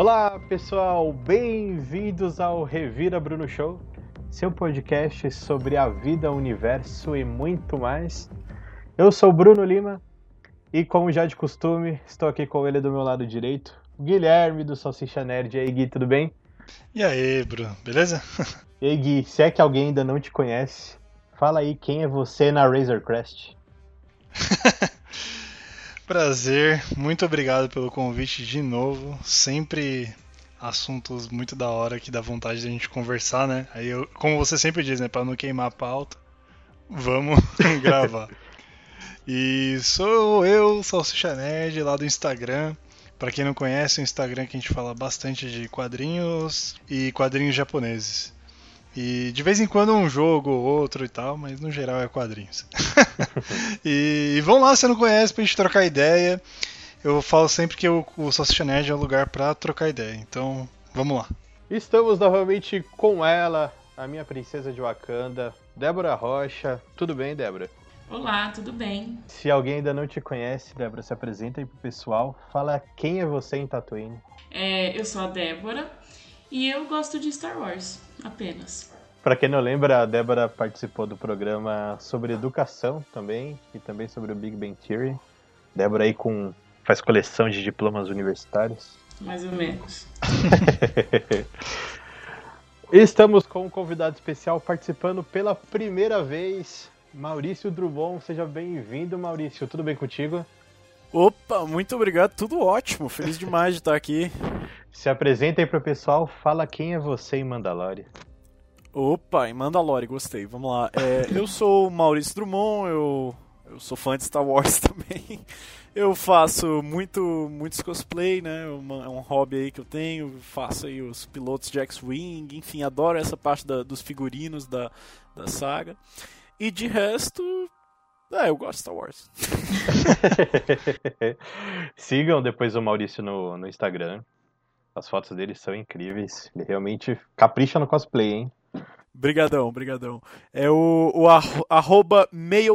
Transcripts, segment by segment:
Olá, pessoal, bem-vindos ao Revira Bruno Show, seu podcast sobre a vida, o universo e muito mais. Eu sou Bruno Lima e, como já de costume, estou aqui com ele do meu lado direito, Guilherme do Salsicha Nerd. E aí, Gui, tudo bem? E aí, Bruno, beleza? E aí, Gui, se é que alguém ainda não te conhece, fala aí quem é você na Razor Crest. Prazer, muito obrigado pelo convite de novo. Sempre assuntos muito da hora que dá vontade de a gente conversar, né? Aí eu, como você sempre diz, né, para não queimar a pauta, vamos gravar. E sou eu, Salsicha Nerd, lá do Instagram. Para quem não conhece, o Instagram que a gente fala bastante de quadrinhos e quadrinhos japoneses. E de vez em quando um jogo ou outro e tal, mas no geral é quadrinhos. e, e vão lá se não conhece pra gente trocar ideia. Eu falo sempre que o, o Salsicha Nerd é o lugar pra trocar ideia. Então, vamos lá. Estamos novamente com ela, a minha princesa de Wakanda, Débora Rocha. Tudo bem, Débora? Olá, tudo bem? Se alguém ainda não te conhece, Débora, se apresenta aí pro pessoal. Fala quem é você em Tatooine. É, eu sou a Débora e eu gosto de Star Wars, apenas. Para quem não lembra, a Débora participou do programa sobre educação também e também sobre o Big Bang Theory. Débora aí com faz coleção de diplomas universitários. Mais ou menos. Estamos com um convidado especial participando pela primeira vez, Maurício Drummond. Seja bem-vindo, Maurício. Tudo bem contigo? Opa, muito obrigado, tudo ótimo, feliz demais de estar aqui. Se apresenta aí pro pessoal, fala quem é você em Mandalore. Opa, em Mandalore, gostei, vamos lá. É, eu sou o Maurício Drummond, eu, eu sou fã de Star Wars também. Eu faço muito, muitos cosplay, né? Uma, é um hobby aí que eu tenho. Faço aí os pilotos de X-Wing, enfim, adoro essa parte da, dos figurinos da, da saga. E de resto, é, eu gosto de Star Wars. Sigam depois o Maurício no, no Instagram. As fotos dele são incríveis. Ele realmente capricha no cosplay, hein? Brigadão, brigadão. É o, o arro, arroba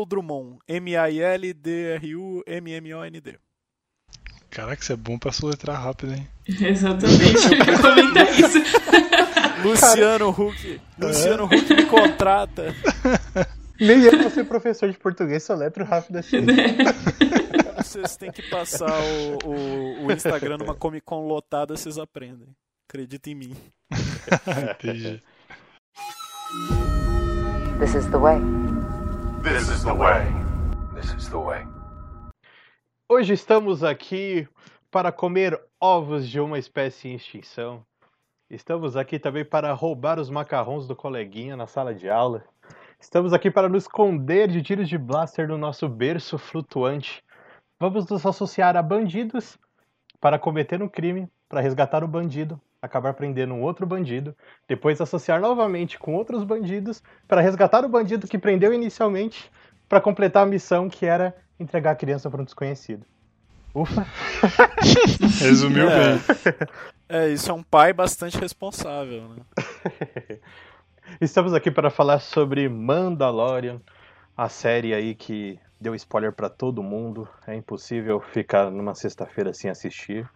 Drummond. M-A-I-L-D-R-U-M-M-O-N-D. Caraca, isso é bom pra soletrar rápido, hein? Exatamente, eu ia comentar isso. Luciano Huck. Luciano Huck me contrata. Nem eu vou ser professor de português, soletro rápido assim. Vocês têm que passar o, o, o Instagram numa Comic Con lotada, vocês aprendem. Acredita em mim. Entendi. This is the way. This is the way. This is the way. Hoje estamos aqui para comer ovos de uma espécie em extinção. Estamos aqui também para roubar os macarrons do coleguinha na sala de aula. Estamos aqui para nos esconder de tiros de blaster no nosso berço flutuante. Vamos nos associar a bandidos para cometer um crime, para resgatar o bandido, acabar prendendo um outro bandido, depois associar novamente com outros bandidos para resgatar o bandido que prendeu inicialmente, para completar a missão que era entregar a criança para um desconhecido. Ufa! Resumiu É. bem. É, isso é um pai bastante responsável, né? Estamos aqui para falar sobre Mandalorian, a série aí que deu spoiler para todo mundo. É impossível ficar numa sexta-feira sem assistir.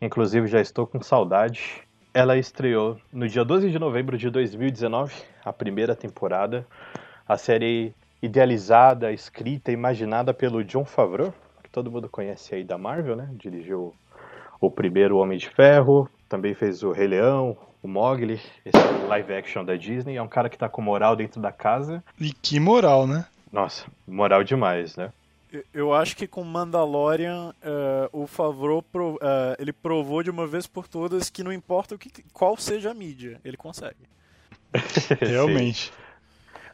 Inclusive já estou com saudade. Ela estreou no dia 12 de novembro de 2019, a primeira temporada. A série idealizada, escrita, imaginada pelo John Favreau, que todo mundo conhece aí da Marvel, né? Dirigiu o primeiro Homem de Ferro, também fez o Rei Leão, o Mogli, esse live action da Disney. É um cara que tá com moral dentro da casa. E que moral, né? Nossa, moral demais, né? Eu- acho que com Mandalorian, eh, o Favreau pro- eh, ele provou de uma vez por todas que não importa o que, qual seja a mídia, ele consegue. Realmente.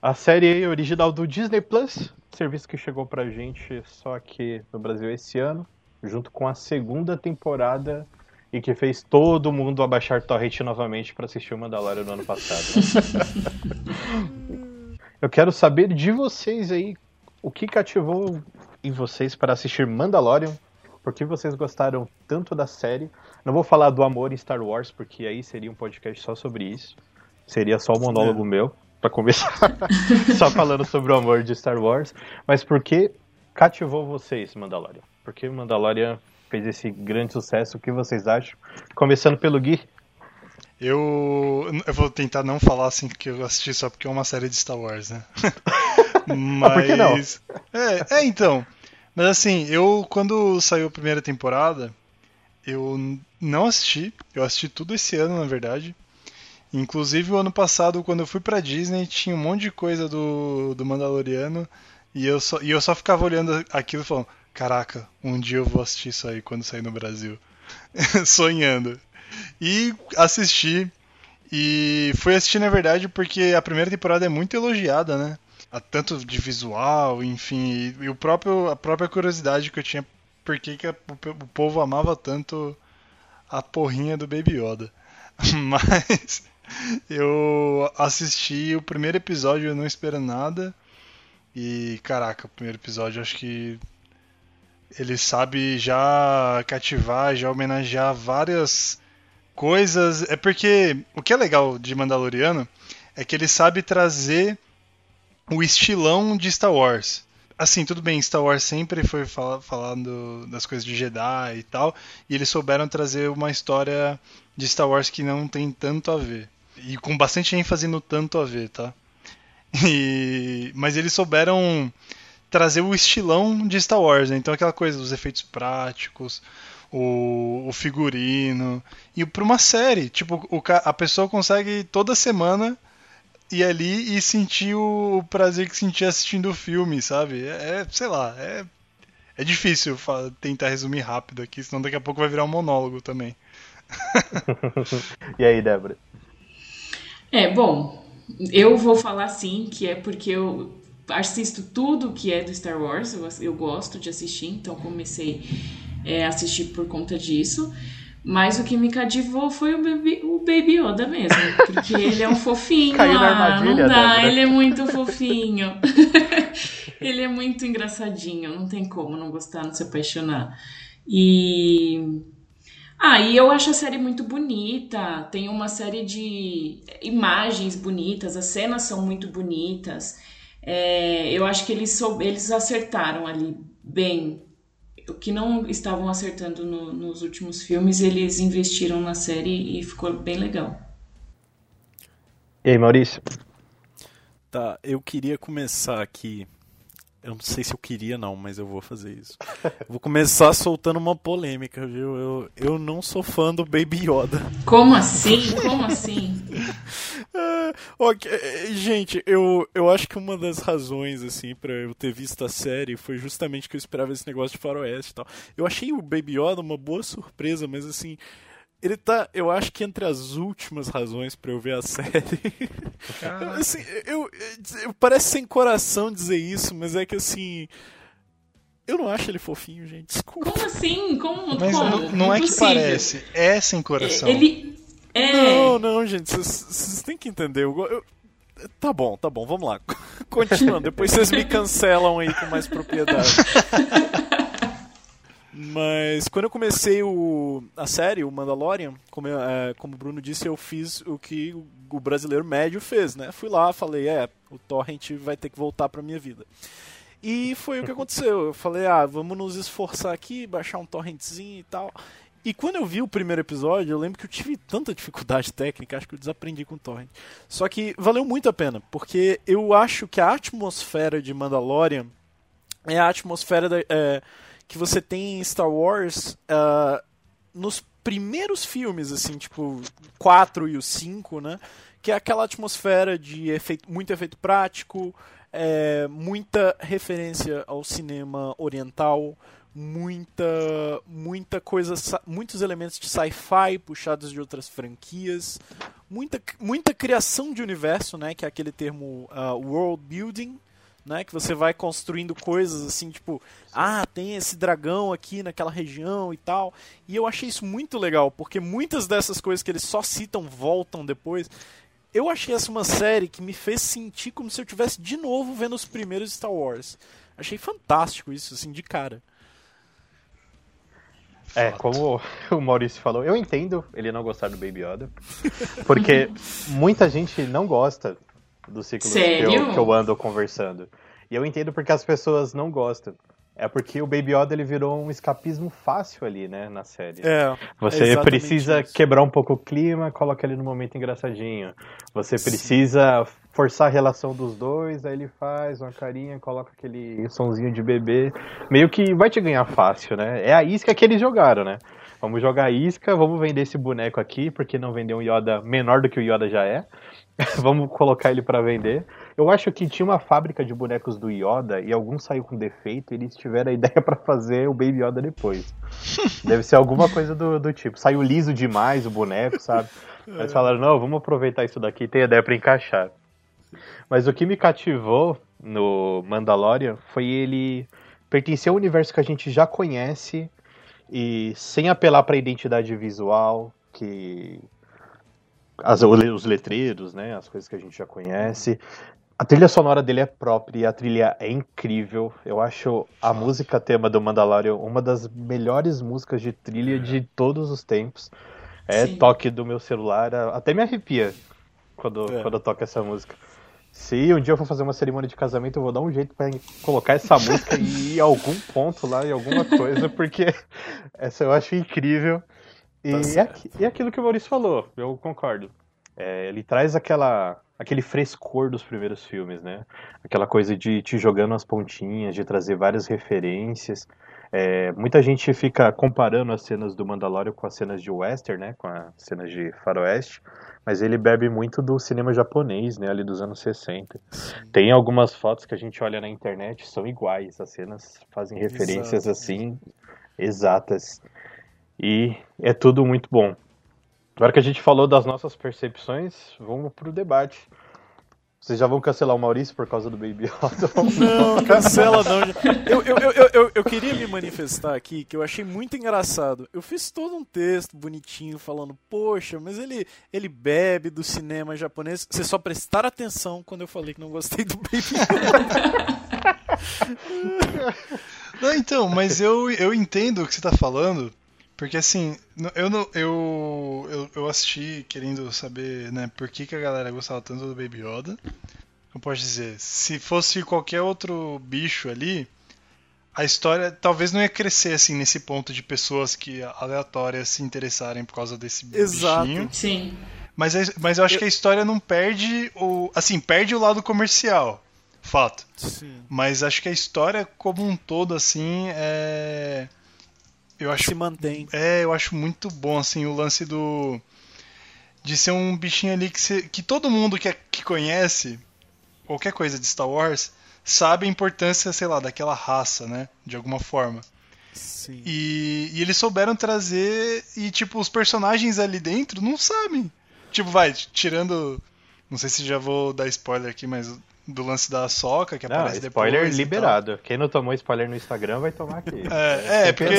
A série é original do Disney Plus, serviço que chegou pra gente só aqui no Brasil esse ano, junto com a segunda temporada e que fez todo mundo abaixar torrent novamente pra assistir o Mandalorian no ano passado. Eu quero saber de vocês aí o que cativou em vocês para assistir Mandalorian, por que vocês gostaram tanto da série. Não vou falar do amor em Star Wars, porque aí seria um podcast só sobre isso. Seria só um monólogo meu, pra começar, só falando sobre o amor de Star Wars. Mas por que cativou vocês, Mandalorian? Porque Mandalorian fez esse grande sucesso. O que vocês acham? Começando pelo Gui. Eu, eu vou tentar não falar assim que eu assisti só porque é uma série de Star Wars, né? Mas. Ah, por que não? É, é, então. Mas assim, eu quando saiu a primeira temporada, eu não assisti. Eu assisti tudo esse ano, na verdade. Inclusive o ano passado, quando eu fui pra Disney, tinha um monte de coisa do, do Mandaloriano. E eu, só, e eu só ficava olhando aquilo e falando: Caraca, um dia eu vou assistir isso aí quando sair no Brasil. Sonhando. E assisti. E fui assistir, na verdade, porque a primeira temporada é muito elogiada, né? Tanto de visual, enfim, e, e o próprio, a própria curiosidade que eu tinha por que, que a- o, povo amava tanto a porrinha do Baby Yoda. Mas eu assisti o primeiro episódio eu não esperando nada. E caraca, o primeiro episódio acho que ele sabe já cativar, já homenagear várias coisas. É porque o que é legal de Mandaloriano é que ele sabe trazer o estilão de Star Wars. Assim, tudo bem, Star Wars sempre foi fala- falando das coisas de Jedi e tal, e eles souberam trazer uma história de Star Wars que não tem tanto a ver. E com bastante ênfase no tanto a ver, tá? E... Mas eles souberam trazer o estilão de Star Wars, né? Então aquela coisa dos efeitos práticos, o, o figurino. E pra uma série, tipo, o, a pessoa consegue toda semana ir ali e sentir o prazer que sentia assistindo o filme, sabe? É, é, sei lá, é, é difícil tentar resumir rápido aqui, senão daqui a pouco vai virar um monólogo também. E aí, Débora? É, bom, eu vou falar sim, que é porque eu assisto tudo que é do Star Wars, eu, eu gosto de assistir, então comecei é, a assistir por conta disso. Mas o que me cativou foi o Baby, o Baby Yoda mesmo, porque ele é um fofinho. Caiu na ah, armadilha, não dá, Débora. ele é muito fofinho. ele é muito engraçadinho, não tem como não gostar, não se apaixonar. E ah, e eu acho a série muito bonita. Tem uma série de imagens bonitas, as cenas são muito bonitas. É, eu acho que eles, eles acertaram ali bem. O que não estavam acertando no- nos últimos filmes, eles investiram na série e ficou bem legal. E aí, Maurício? Tá, eu queria começar aqui. Eu não sei se eu queria, não, mas eu vou fazer isso. Vou começar soltando uma polêmica, viu? Eu, eu não sou fã do Baby Yoda. Como assim? Como assim? Ah, ok, eh, Gente, eu, eu acho que uma das razões, assim, pra eu ter visto a série foi justamente que eu esperava esse negócio de faroeste e tal. Eu achei o Baby Yoda uma boa surpresa, mas assim, ele tá, eu acho que entre as últimas razões pra eu ver a série. Eu, assim, eu, eu- parece sem coração dizer isso, mas é que assim. Eu não acho ele fofinho, gente. Desculpa. Como assim? Como? Mas como? não, não é que parece, é sem coração. Ele. É. Não, não, gente, vocês- vocês têm que entender. Eu, eu- tá bom, tá bom, vamos lá. Continuando, depois vocês me cancelam aí com mais propriedade. Mas quando eu comecei o, a série, o Mandalorian, como, eu- é, como o Bruno disse, eu fiz o que o, brasileiro médio fez, né? Fui lá, falei, é, o Torrent vai ter que voltar pra minha vida. E foi o que aconteceu. Eu falei, ah, vamos nos esforçar aqui, baixar um torrentzinho e tal. E quando eu vi o primeiro episódio, eu lembro que eu tive tanta dificuldade técnica, acho que eu desaprendi com o torrent. Só que valeu muito a pena, porque eu acho que a atmosfera de Mandalorian é a atmosfera da- é, que você tem em Star Wars ah, nos primeiros filmes, assim, tipo, o 4 e o 5, né? Que é aquela atmosfera de efeito, muito efeito prático, é, muita referência ao cinema oriental, muita muita coisa, sa- muitos elementos de sci-fi puxados de outras franquias, muita, muita criação de universo, né, que é aquele termo ah, world building, né, que você vai construindo coisas assim, tipo, ah, tem esse dragão aqui naquela região e tal. E eu achei isso muito legal, porque muitas dessas coisas que eles só citam voltam depois. Eu achei essa uma série que me fez sentir como se eu tivesse de novo vendo os primeiros Star Wars. Achei fantástico isso, assim, de cara. É, como o Maurício falou, eu entendo ele não gostar do Baby Yoda, porque muita gente não gosta dos ciclos que eu, que eu ando conversando. E eu entendo porque as pessoas não gostam. é porque o Baby Yoda ele virou um escapismo fácil ali, né, na série. É. Você é precisa isso. quebrar um pouco o clima, coloca ele no momento engraçadinho. Você precisa Sim. forçar a relação dos dois, aí ele faz uma carinha, coloca aquele sonzinho de bebê. Meio que vai te ganhar fácil, né? É a isca que eles jogaram, né? Vamos jogar isca, vamos vender esse boneco aqui, porque não vender um Yoda menor do que o Yoda já é. vamos colocar ele para vender. Eu acho que tinha uma fábrica de bonecos do Yoda e algum saiu com defeito e eles tiveram a ideia para fazer o Baby Yoda depois. Deve ser alguma coisa do, do tipo. Saiu liso demais o boneco, sabe? Eles falaram, não, vamos aproveitar isso daqui, tem ideia para encaixar. Mas o que me cativou no Mandalorian foi ele pertencer ao universo que a gente já conhece e sem apelar para a identidade visual, que as, os letreiros, né, as coisas que a gente já conhece. A trilha sonora dele é própria, a trilha é incrível. Eu acho a música tema do Mandalorian uma das melhores músicas de trilha de todos os tempos. É Sim. toque do meu celular, até me arrepia quando, é. quando eu toco essa música. Se um dia eu for fazer uma cerimônia de casamento, eu vou dar um jeito para colocar essa música e a algum ponto lá, em alguma coisa, porque essa eu acho incrível. E, tá é, é aquilo que o Maurício falou, eu concordo. É, ele traz aquela, aquele frescor dos primeiros filmes, né? Aquela coisa de te jogando as pontinhas, de trazer várias referências. É, muita gente fica comparando as cenas do Mandalorian com as cenas de western, né? Com as cenas de faroeste. Mas ele bebe muito do cinema japonês, né? Ali dos anos 60. Tem algumas fotos que a gente olha na internet, são iguais. As cenas fazem referências Exato. assim, exatas. E é tudo muito bom. Agora que a gente falou das nossas percepções, vamos pro debate. Vocês já vão cancelar o Maurício por causa do Baby Yoda? Não, cancela não. Eu, eu, eu, eu, eu queria me manifestar aqui que eu achei muito engraçado. Eu fiz todo um texto bonitinho falando, poxa, mas ele, ele bebe do cinema japonês. Vocês só prestaram atenção quando eu falei que não gostei do Baby Yoda. não, então, mas eu, eu entendo o que você está falando. Porque assim, eu, não, eu, eu, eu assisti querendo saber né, por que, que a galera gostava tanto do Baby Yoda. Eu posso dizer, se fosse qualquer outro bicho ali, a história talvez não ia crescer assim nesse ponto de pessoas que aleatórias se interessarem por causa desse Exato. bichinho. Sim. Mas, é, mas eu acho eu... que a história não perde o. Assim, perde o lado comercial. Fato. Sim. Mas acho que a história como um todo, assim, é eu acho, se mantém. É, eu acho muito bom assim o lance do de ser um bichinho ali que, se, que todo mundo que, é, que conhece qualquer coisa de Star Wars sabe a importância, sei lá, daquela raça, né? De alguma forma. Sim. E, e eles souberam trazer e tipo os personagens ali dentro não sabem. Tipo, vai, tirando não sei se já vou dar spoiler aqui, mas do lance da soca que aparece não, spoiler depois. Spoiler liberado. Quem não tomou spoiler no Instagram vai tomar aqui. É, é, é porque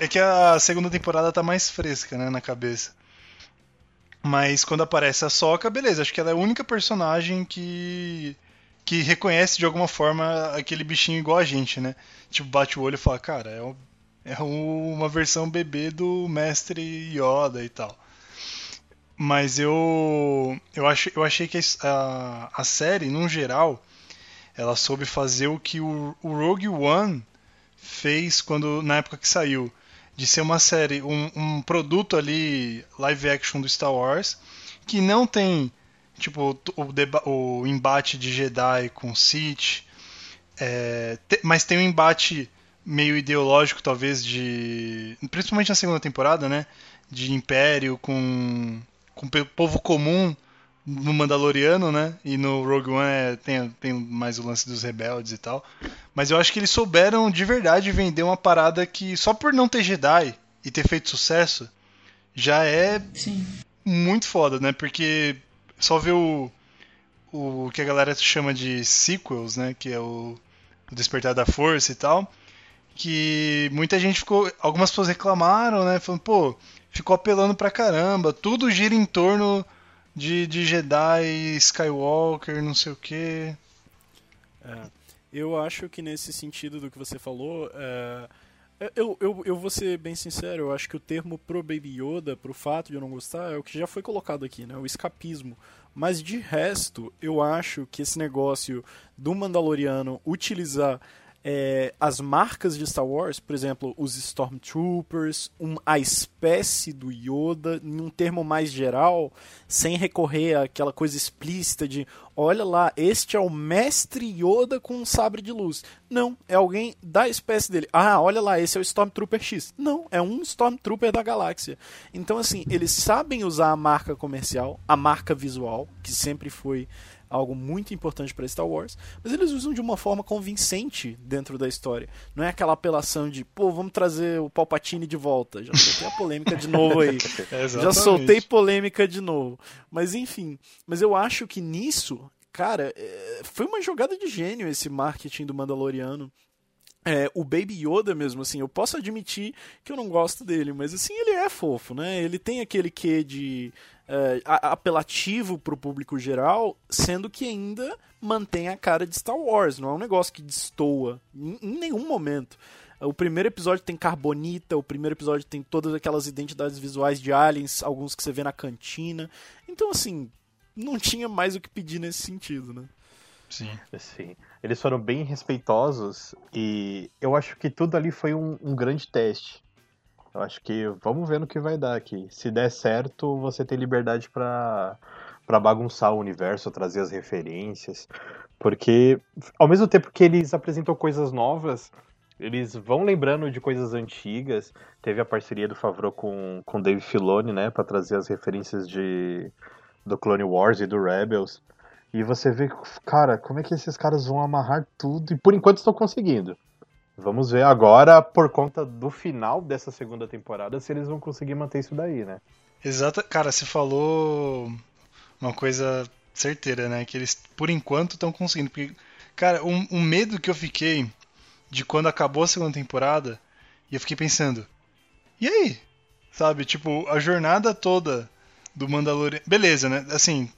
é que a segunda temporada tá mais fresca, né, na cabeça. Mas quando aparece a soca, beleza, acho que ela é a única personagem que que reconhece de alguma forma aquele bichinho igual a gente, né? Tipo, bate o olho e fala, cara, é, é uma versão bebê do mestre Yoda e tal. Mas eu eu, ach, eu achei que a, a série, num geral, ela soube fazer o que o, o Rogue One fez quando na época que saiu. De ser uma série, um, um produto ali live action do Star Wars, que não tem tipo o, o embate de Jedi com Sith, é, te, mas tem um embate meio ideológico talvez de principalmente na segunda temporada, né, de Império com com o povo comum no Mandaloriano, né? E no Rogue One é, tem, tem mais o lance dos rebeldes e tal. Mas eu acho que eles souberam de verdade vender uma parada que só por não ter Jedi e ter feito sucesso já é Sim. muito foda, né? Porque só ver o, o que a galera chama de sequels, né? Que é o, o Despertar da Força e tal. Que muita gente ficou. Algumas pessoas reclamaram, né? Falando, pô, ficou apelando pra caramba. Tudo gira em torno de, de Jedi, Skywalker, não sei o que. É, eu acho que nesse sentido do que você falou, é, eu, eu, eu vou ser bem sincero, eu acho que o termo pro Baby Yoda, pro fato de eu não gostar, é o que já foi colocado aqui, né? O escapismo. Mas de resto, eu acho que esse negócio do Mandaloriano utilizar é, as marcas de Star Wars, por exemplo, os Stormtroopers, um, a espécie do Yoda, num termo mais geral, sem recorrer àquela coisa explícita de olha lá, este é o mestre Yoda com um sabre de luz. Não, é alguém da espécie dele. Ah, olha lá, esse é o Stormtrooper X. Não, é um Stormtrooper da galáxia. Então, assim, eles sabem usar a marca comercial, a marca visual, que sempre foi algo muito importante para Star Wars, mas eles usam de uma forma convincente dentro da história. Não é aquela apelação de, pô, vamos trazer o Palpatine de volta. Já soltei a polêmica de novo aí. Já soltei polêmica de novo. Mas enfim, mas eu acho que nisso, cara, é, foi uma jogada de gênio esse marketing do Mandaloriano. É, o Baby Yoda mesmo, assim, eu posso admitir que eu não gosto dele, mas assim, ele é fofo, né? Ele tem aquele quê de uh, apelativo pro público geral, sendo que ainda mantém a cara de Star Wars, não é um negócio que destoa em, em nenhum momento. O primeiro episódio tem carbonita, o primeiro episódio tem todas aquelas identidades visuais de aliens, alguns que você vê na cantina. Então, assim, não tinha mais o que pedir nesse sentido, né? Sim. Sim. Eles foram bem respeitosos e eu acho que tudo ali foi um, um grande teste. Eu acho que vamos ver no que vai dar aqui. Se der certo, você tem liberdade para para bagunçar o universo, trazer as referências, porque ao mesmo tempo que eles apresentam coisas novas, eles vão lembrando de coisas antigas. Teve a parceria do Favreau com com Dave Filoni, né, para trazer as referências de do Clone Wars e do Rebels. E você vê, cara, como é que esses caras vão amarrar tudo e por enquanto estão conseguindo. Vamos ver agora, por conta do final dessa segunda temporada, se eles vão conseguir manter isso daí, né? Exato. Cara, você falou uma coisa certeira, né? Que eles, por enquanto, estão conseguindo. Porque, cara, um, um, medo que eu fiquei de quando acabou a segunda temporada, e eu fiquei pensando, e aí? Sabe, tipo, a jornada toda do Mandalorian. Beleza, né? Assim,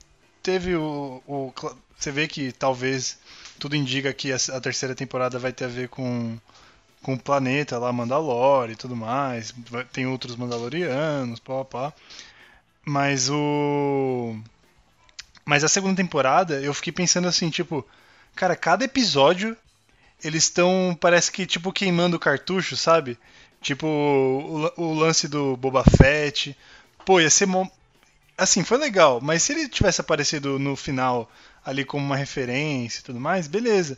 teve o, o. Você vê que talvez tudo indica que a, terceira temporada vai ter a ver com, com o planeta lá, Mandalore e tudo mais. Tem outros Mandalorianos, pá, pá. Mas o. Mas a segunda temporada, eu fiquei pensando assim, tipo, cara, cada episódio eles estão, parece que, tipo, queimando cartucho, sabe? Tipo, o, o, lance do Boba Fett. Pô, ia ser. Assim, foi legal, mas se ele tivesse aparecido no final ali como uma referência e tudo mais, beleza.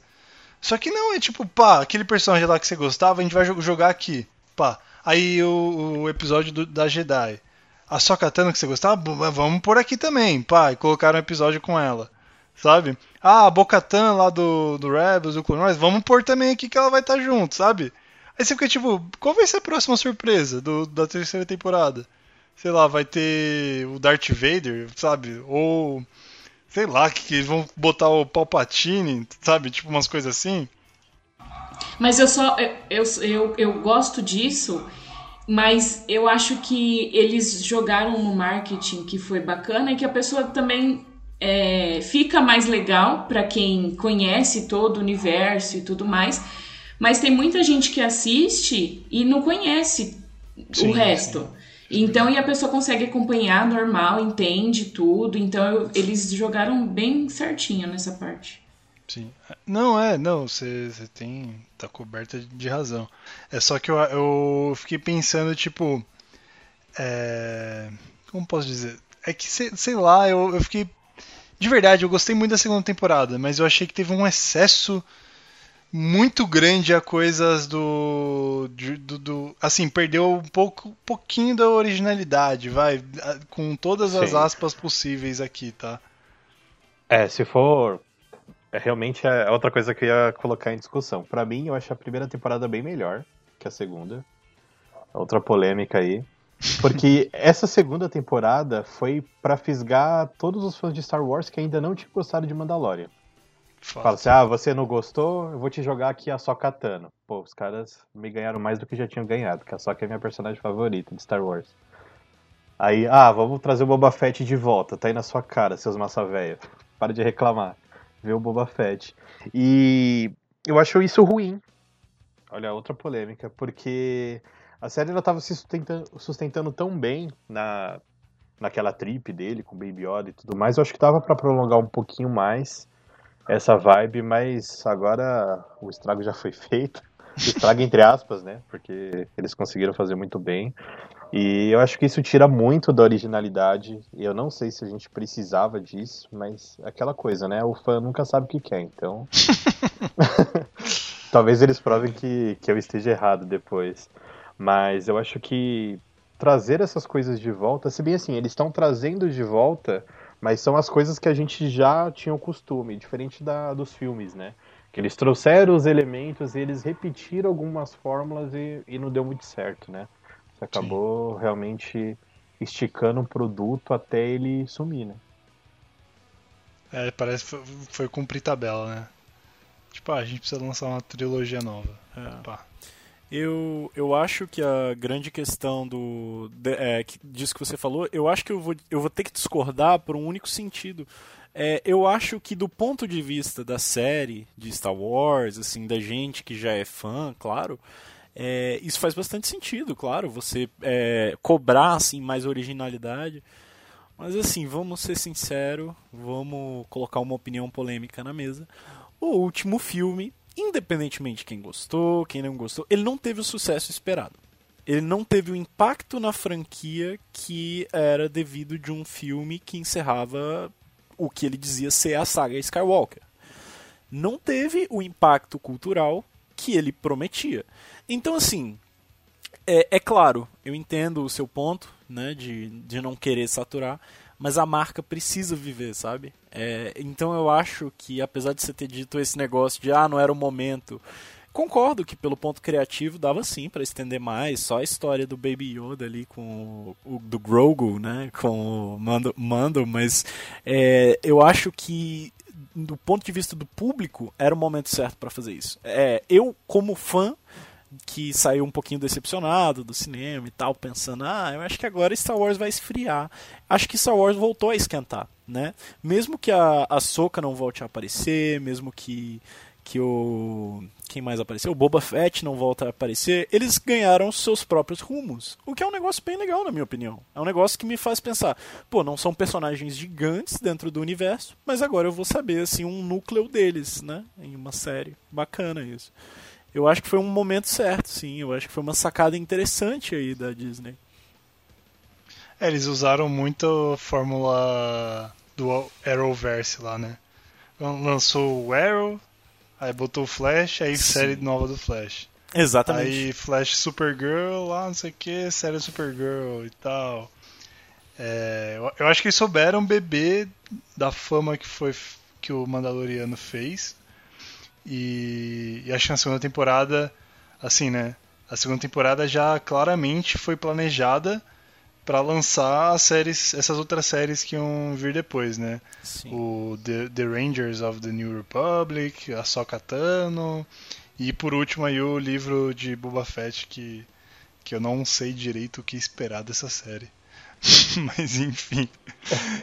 Só que não, é tipo, pá, aquele personagem lá que você gostava, a gente vai jogar aqui. Pá. Aí o, o episódio do, da Jedi. A Sokatana que você gostava, vamos por aqui também, pá. E colocaram um episódio com ela. Sabe? Ah, a Bocatan lá do, do Rebels, do Clone Wars, vamos pôr também aqui que ela vai estar tá junto, sabe? Aí você fica tipo, qual vai ser a próxima surpresa do, da terceira temporada? Sei lá, vai ter o Darth Vader, sabe? Ou sei lá, que eles vão botar o Palpatine, sabe? Tipo umas coisas assim. Mas eu só. Eu, eu, eu gosto disso, mas eu acho que eles jogaram no marketing que foi bacana e que a pessoa também é, fica mais legal para quem conhece todo o universo e tudo mais. Mas tem muita gente que assiste e não conhece sim, o resto. Sim. Então, e a pessoa consegue acompanhar normal, entende tudo. Então, eu, eles jogaram bem certinho nessa parte. Sim. Não, é, não, você, tem. tá coberta de razão. É só que eu, eu fiquei pensando, tipo. É, como posso dizer? É que, sei, sei lá, eu, eu fiquei. De verdade, eu gostei muito da segunda temporada, mas eu achei que teve um excesso muito grande a coisas do, do, do, assim perdeu um pouco um pouquinho da originalidade vai com todas as Sim. aspas possíveis aqui tá? É se for é, realmente é outra coisa que eu ia colocar em discussão. Para mim eu acho a primeira temporada bem melhor que a segunda. Outra polêmica aí. Porque essa segunda temporada foi para fisgar todos os fãs de Star Wars que ainda não tinham gostado de Mandalorian Fala assim, ah, você não gostou? Eu vou te jogar aqui a Sokatano. Pô, os caras me ganharam mais do que já tinham ganhado, porque a Sokka é minha personagem favorita de Star Wars. Aí, ah, vamos trazer o Boba Fett de volta, tá aí na sua cara, seus massa velha. Para de reclamar. Vê o Boba Fett. E eu acho isso ruim. Olha, outra polêmica, porque a série ela tava se sustentando, sustentando tão bem na, naquela trip dele com o Baby Yoda e tudo mais, eu acho que dava para prolongar um pouquinho mais essa vibe, mas agora o estrago já foi feito. Estrago entre aspas, né? Porque eles conseguiram fazer muito bem. E eu acho que isso tira muito da originalidade. E eu não sei se a gente precisava disso, mas é aquela coisa, né? O fã nunca sabe o que quer, então. Talvez eles provem que, que eu esteja errado depois. Mas eu acho que trazer essas coisas de volta, se bem assim, eles estão trazendo de volta, mas são as coisas que a gente já tinha o costume, diferente da, dos filmes, né? Que eles trouxeram os elementos e eles repetiram algumas fórmulas e, e não deu muito certo, né? Você acabou Sim. realmente esticando um produto até ele sumir, né? É, parece que foi, foi cumprir tabela, né? Tipo, ah, a gente precisa lançar uma trilogia nova. É. Pá. Eu, eu acho que a grande questão do de, é, disso que você falou, eu acho que eu vou, eu vou ter que discordar por um único sentido. É, eu acho que do ponto de vista da série de Star Wars, assim, da gente que já é fã, claro, é, isso faz bastante sentido, claro, você é, cobrar assim mais originalidade. Mas assim, vamos ser sinceros, vamos colocar uma opinião polêmica na mesa o último filme, independentemente de quem gostou, quem não gostou, ele não teve o sucesso esperado. Ele não teve o impacto na franquia que era devido de um filme que encerrava o que ele dizia ser a saga Skywalker. Não teve o impacto cultural que ele prometia. Então, assim, é, é claro, eu entendo o seu ponto, né, de, de não querer saturar, mas a marca precisa viver, sabe? É, então eu acho que, apesar de você ter dito esse negócio de ah, não era o momento, concordo que pelo ponto criativo dava sim para estender mais, só a história do Baby Yoda ali com o, do Grogu, né, com o Mando, Mando mas é, eu acho que do ponto de vista do público era o momento certo para fazer isso. É, eu como fã que saiu um pouquinho decepcionado do cinema e tal, pensando, ah, eu acho que agora Star Wars vai esfriar. Acho que Star Wars voltou a esquentar, né? Mesmo que a, a Soca não volte a aparecer, mesmo que que o quem mais apareceu, o Boba Fett não volta a aparecer, eles ganharam seus próprios rumos, o que é um negócio bem legal na minha opinião. É um negócio que me faz pensar, pô, não são personagens gigantes dentro do universo, mas agora eu vou saber assim um núcleo deles, né, em uma série. Bacana isso eu acho que foi um momento certo, sim. Eu acho que foi uma sacada interessante aí da Disney. É, eles usaram muito a fórmula do Arrowverse lá, né? Lançou o Arrow, aí botou o Flash, aí sim. série nova do Flash. Exatamente. Aí Flash Supergirl, lá não sei o que, série Supergirl e tal. É, eu acho que eles souberam beber da fama que foi que o Mandaloriano fez e, e acho que na segunda temporada, assim, né? A segunda temporada já claramente foi planejada para lançar as séries, essas outras séries que iam vir depois, né? Sim. O the, the, Rangers of the New Republic, a Sokatano e por último aí o livro de Boba Fett que que eu não sei direito o que esperar dessa série. Mas enfim.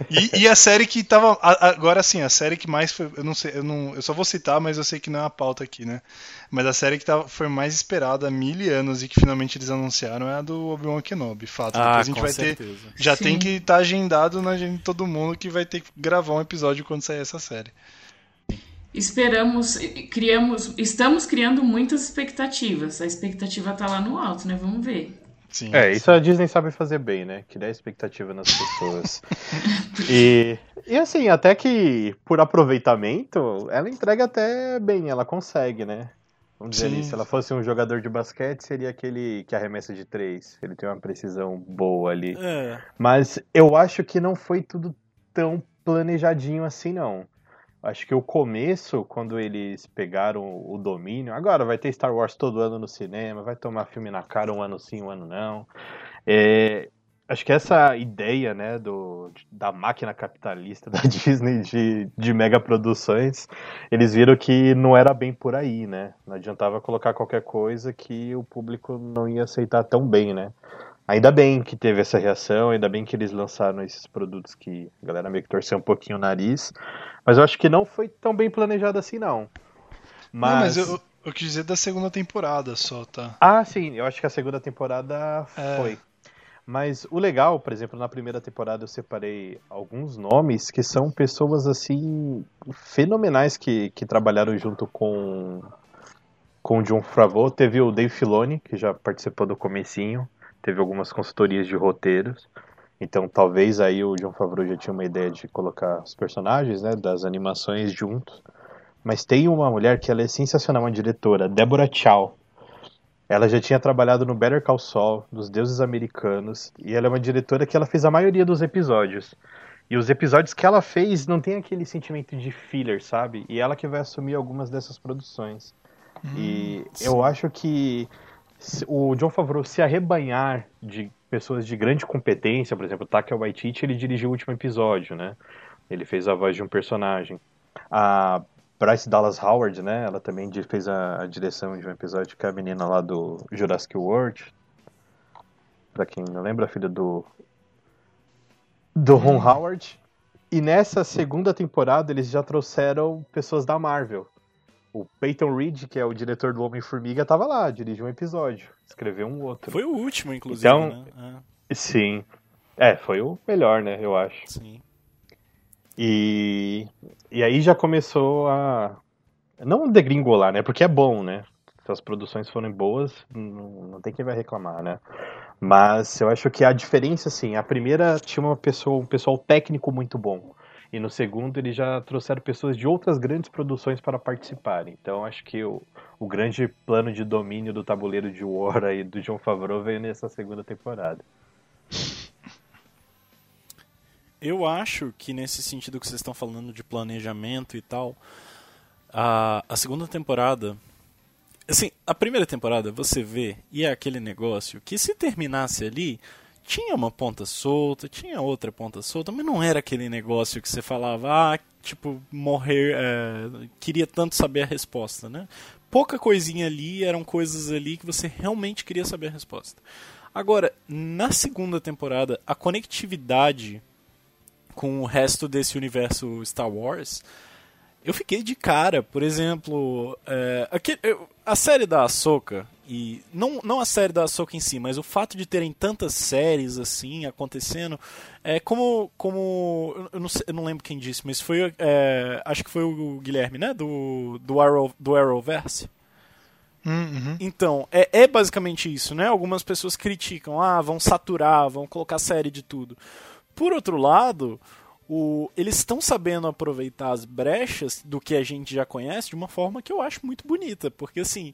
E, e, a série que tava. Agora sim, a série que mais foi. Eu não sei, eu, não, eu só vou citar, mas eu sei que não é a pauta aqui, né? Mas a série que tava, foi mais esperada há mil anos e que finalmente eles anunciaram é a do Obi-Wan Kenobi. Fato. Ah, Depois a gente vai certeza. ter. Já sim. tem que estar tá agendado na gente, todo mundo que vai ter que gravar um episódio quando sair essa série. Esperamos, criamos, estamos criando muitas expectativas. A expectativa tá lá no alto, né? Vamos ver. Sim, é, isso a Disney sabe fazer bem, né? Criar expectativa nas pessoas. e, e assim, até que por aproveitamento, ela entrega até bem, ela consegue, né? Vamos dizer ali, se ela fosse um jogador de basquete, seria aquele que arremessa de três. Ele tem uma precisão boa ali. É. Mas eu acho que não foi tudo tão planejadinho assim, não. Acho que o começo, quando eles pegaram o domínio, agora vai ter Star Wars todo ano no cinema, vai tomar filme na cara um ano sim, um ano não. É, acho que essa ideia, né, do, da máquina capitalista da Disney de, de mega produções, eles viram que não era bem por aí, né? Não adiantava colocar qualquer coisa que o público não ia aceitar tão bem, né? Ainda bem que teve essa reação, ainda bem que eles lançaram esses produtos que a galera meio que torceu um pouquinho o nariz. Mas eu acho que não foi tão bem planejado assim, não. Mas, não, mas eu, eu quis dizer da segunda temporada só, tá? Ah, sim, eu acho que a segunda temporada é. foi. Mas o legal, por exemplo, na primeira temporada eu separei alguns nomes que são pessoas assim fenomenais que, que trabalharam junto com com o John Favreau. Teve o Dave Filoni, que já participou do comecinho, teve algumas consultorias de roteiros. Então talvez aí o John Favreau já tinha uma ideia de colocar os personagens, né, das animações juntos. Mas tem uma mulher que ela é sensacional, uma diretora, Deborah Chow. Ela já tinha trabalhado no Better Call Saul, nos Deuses Americanos, e ela é uma diretora que ela fez a maioria dos episódios. E os episódios que ela fez não tem aquele sentimento de filler, sabe? E ela que vai assumir algumas dessas produções. Hum, e sim. eu acho que o John Favreau se arrebanhar de pessoas de grande competência, por exemplo, Taika Waititi, ele dirigiu o último episódio, né? Ele fez a voz de um personagem. A Bryce Dallas Howard, né? Ela também fez a, a, direção de um episódio que é a menina lá do Jurassic World. Pra quem não lembra, a filha do. Do Ron hum. Howard. E nessa segunda temporada eles já trouxeram pessoas da Marvel. O Peyton Reed, que é o diretor do Homem-Formiga, tava lá, dirigiu um episódio, escreveu um outro. Foi o último, inclusive. Então, né? é. sim. É, foi o melhor, né, eu acho. Sim. E, e aí já começou a. Não degringolar, né? Porque é bom, né? Se as produções forem boas, não, não tem quem vai reclamar, né? Mas eu acho que a diferença, assim, a primeira tinha uma pessoa, um pessoal técnico muito bom. E no segundo eles já trouxeram pessoas de outras grandes produções para participarem. Então acho que o, o grande plano de domínio do tabuleiro de War aí do John Favreau veio nessa segunda temporada. Eu acho que nesse sentido que vocês estão falando de planejamento e tal, a, a segunda temporada. Assim, a primeira temporada você vê e é aquele negócio que se terminasse ali, tinha uma ponta solta, tinha outra ponta solta, mas não era aquele negócio que você falava, ah, tipo, morrer, é, queria tanto saber a resposta, né? Pouca coisinha ali, eram coisas ali que você realmente queria saber a resposta. Agora, na segunda temporada, a conectividade com o resto desse universo Star Wars, eu fiquei de cara. Por exemplo, é, aqui, eu, a série da Ahsoka, e não, não a série da Ahsoka em si, mas o fato de terem tantas séries assim acontecendo, é como. como eu, não, sei, eu não lembro quem disse, mas foi. É, acho que foi o Guilherme, né? Do, do, Arrow, do Arrowverse. Uhum. Então, é, é basicamente isso, né? Algumas pessoas criticam, ah, vão saturar, vão colocar série de tudo. Por outro lado, o, eles estão sabendo aproveitar as brechas do que a gente já conhece de uma forma que eu acho muito bonita. Porque assim,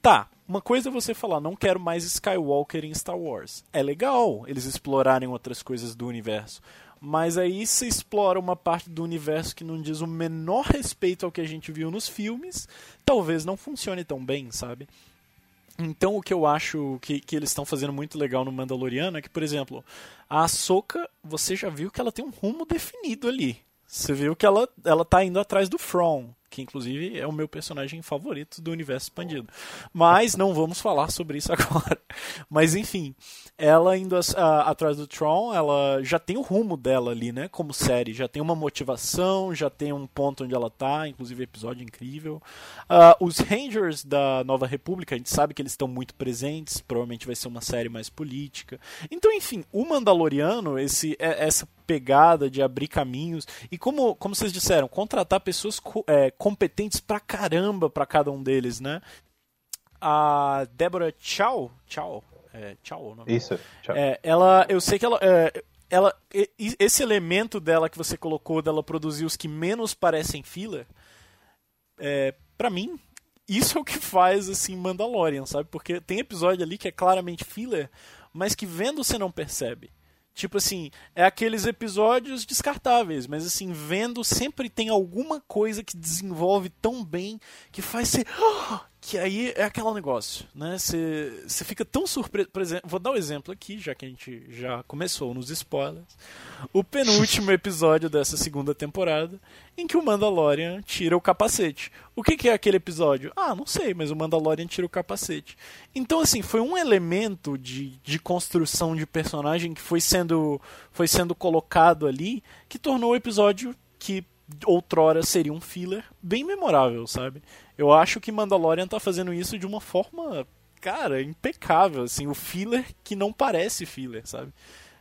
tá, uma coisa é você falar, não quero mais Skywalker em Star Wars. É legal eles explorarem outras coisas do universo. Mas aí se explora uma parte do universo que não diz o menor respeito ao que a gente viu nos filmes, talvez não funcione tão bem, sabe? Então o que eu acho que, que eles estão fazendo muito legal no Mandaloriano é que, por exemplo, a Ahsoka, você já viu que ela tem um rumo definido ali. Você viu que ela, ela tá indo atrás do From que inclusive é o meu personagem favorito do universo expandido. Mas não vamos falar sobre isso agora. Mas enfim, ela indo a, a, atrás do Tron, ela já tem o rumo dela ali, né? Como série, já tem uma motivação, já tem um ponto onde ela tá, inclusive episódio incrível. Uh, os Rangers da Nova República, a gente sabe que eles estão muito presentes, provavelmente vai ser uma série mais política. Então, enfim, o Mandaloriano, esse, é, essa pegada de abrir caminhos e como, como vocês disseram, contratar pessoas é, competentes pra caramba para cada um deles, né? A Débora Chow, Chow, é, Chow, não? Isso, Chow. É, ela, eu sei que ela, é, ela, esse elemento dela que você colocou, dela produzir os que menos parecem filler, é, para mim, isso é o que faz assim Mandalorian, sabe? Porque tem episódio ali que é claramente filler, mas que vendo você não percebe. Tipo assim, é aqueles episódios descartáveis, mas assim, vendo sempre tem alguma coisa que desenvolve tão bem que faz ser. Que aí é aquele negócio, né? Você fica tão surpreso. Por exemplo, vou dar um exemplo aqui, já que a gente já começou nos spoilers. O penúltimo episódio dessa segunda temporada, em que o Mandalorian tira o capacete. O que, que é aquele episódio? Ah, não sei, mas o Mandalorian tira o capacete. Então, assim, foi um elemento de, de construção de personagem que foi sendo, foi sendo colocado ali que tornou o episódio que outrora seria um filler bem memorável, sabe? Eu acho que Mandalorian tá fazendo isso de uma forma cara, impecável, assim, o filler que não parece filler, sabe?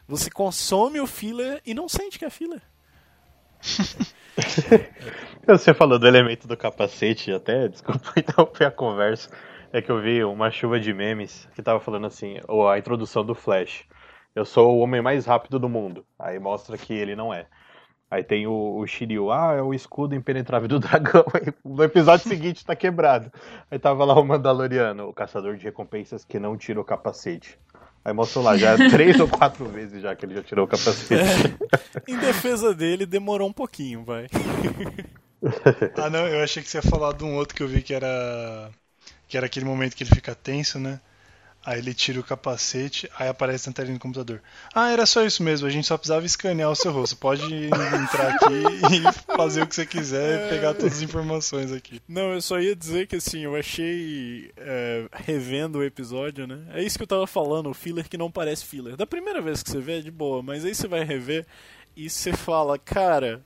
Você consome o filler e não sente que é filler. Você falou do elemento do capacete, até, desculpa interromper a conversa, é que eu vi uma chuva de memes que tava falando assim, ou a introdução do Flash. Eu sou o homem mais rápido do mundo. Aí mostra que ele não é. Aí tem o, o Shiryu, ah, é o escudo impenetrável do dragão. Aí, no episódio seguinte tá quebrado. Aí tava lá o Mandaloriano, o caçador de recompensas que não tira o capacete. Aí mostrou lá, já é três ou quatro vezes já que ele já tirou o capacete. É, em defesa dele, demorou um pouquinho, vai. ah, não, eu achei que você ia falar de um outro que eu vi que era. Que era aquele momento que ele fica tenso, né? Aí ele tira o capacete, aí aparece na telinha do computador. Ah, era só isso mesmo, a gente só precisava escanear o seu rosto. Pode entrar aqui e fazer o que você quiser e pegar todas as informações aqui. Não, eu só ia dizer que assim, eu achei é, revendo o episódio, né? É isso que eu tava falando, o filler que não parece filler. Da primeira vez que você vê é de boa, mas aí você vai rever e você fala, cara,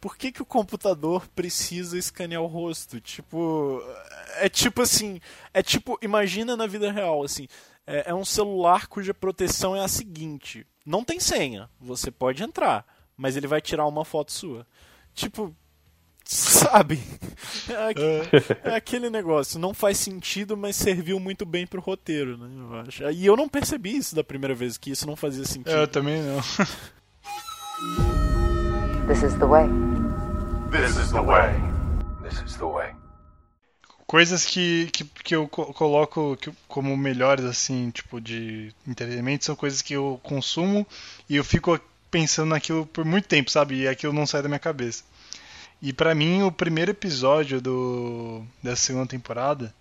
por que, que o computador precisa escanear o rosto? Tipo, é tipo assim, é tipo, imagina na vida real, assim, é, é, um celular cuja proteção é a seguinte: não tem senha, você pode entrar, mas ele vai tirar uma foto sua. Tipo, sabe? É, é, aquele negócio, não faz sentido, mas serviu muito bem pro roteiro, né? Eu acho. E eu não percebi isso da primeira vez, que isso não fazia sentido. Eu também não. This is the way. This is the way. This is the way coisas que, que, que eu coloco como melhores, assim, tipo, de entretenimento, são coisas que eu consumo e eu fico pensando naquilo por muito tempo, sabe? E aquilo não sai da minha cabeça. E para mim, o primeiro episódio do dessa segunda temporada,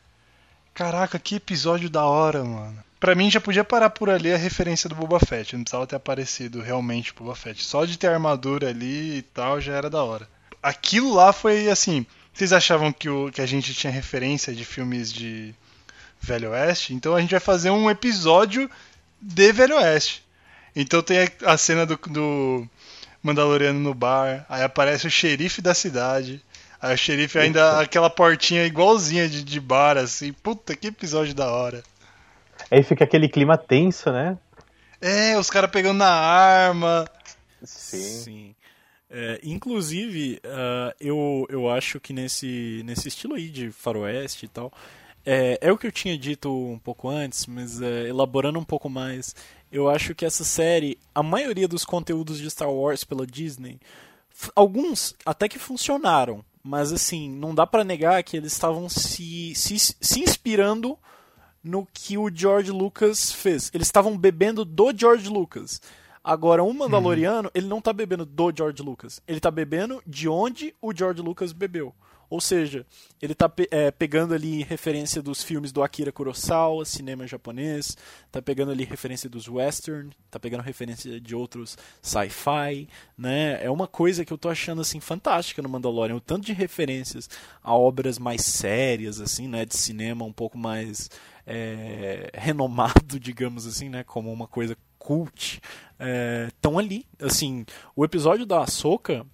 caraca, que episódio da hora, mano. Pra mim já podia parar por ali a referência do Boba Fett, não precisava ter aparecido realmente o Boba Fett. Só de ter armadura ali e tal já era da hora. Aquilo lá foi assim, vocês achavam que, o, que a gente tinha referência de filmes de Velho Oeste? Então a gente vai fazer um episódio de Velho Oeste. Então tem a cena do, do Mandaloriano no bar, aí aparece o xerife da cidade. Aí o xerife ainda aquela portinha igualzinha de, de bar, assim. Puta, que episódio da hora. Aí fica aquele clima tenso, né? É, os caras pegando na arma. Sim. Sim. É, inclusive, uh, eu, eu acho que nesse, nesse estilo aí de faroeste e tal, é, é o que eu tinha dito um pouco antes, mas é, elaborando um pouco mais, eu acho que essa série, a maioria dos conteúdos de Star Wars pela Disney, alguns até que funcionaram, mas assim, não dá para negar que eles estavam se, se, se inspirando no que o George Lucas fez. Eles estavam bebendo do George Lucas. Agora, um Mandaloriano, uhum. ele não tá bebendo do George Lucas. Ele tá bebendo de onde o George Lucas bebeu. Ou seja, ele tá pe é, pegando ali referência dos filmes do Akira Kurosawa, cinema japonês, tá pegando ali referência dos western, tá pegando referência de outros sci-fi, né? É uma coisa que eu tô achando assim fantástica no Mandalorian, o tanto de referências a obras mais sérias assim, né, de cinema um pouco mais é, renomado, digamos assim, né, como uma coisa cult, estão é, ali. Assim, o episódio da Ahsoka,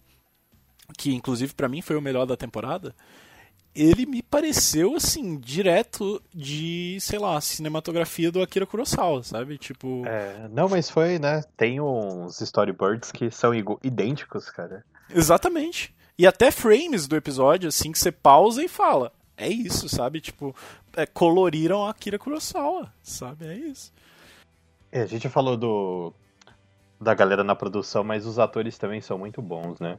que inclusive para mim foi o melhor da temporada, ele me pareceu assim direto de, sei lá, cinematografia do Akira Kurosawa, sabe? Tipo, é, não, mas foi, né? Tem uns storyboards que são idênticos, cara. Exatamente. E até frames do episódio assim que você pausa e fala: "É isso", sabe? Tipo, é, coloriram a Akira Kurosawa, sabe? É isso. É, a gente falou do da galera na produção, mas os atores também são muito bons, né?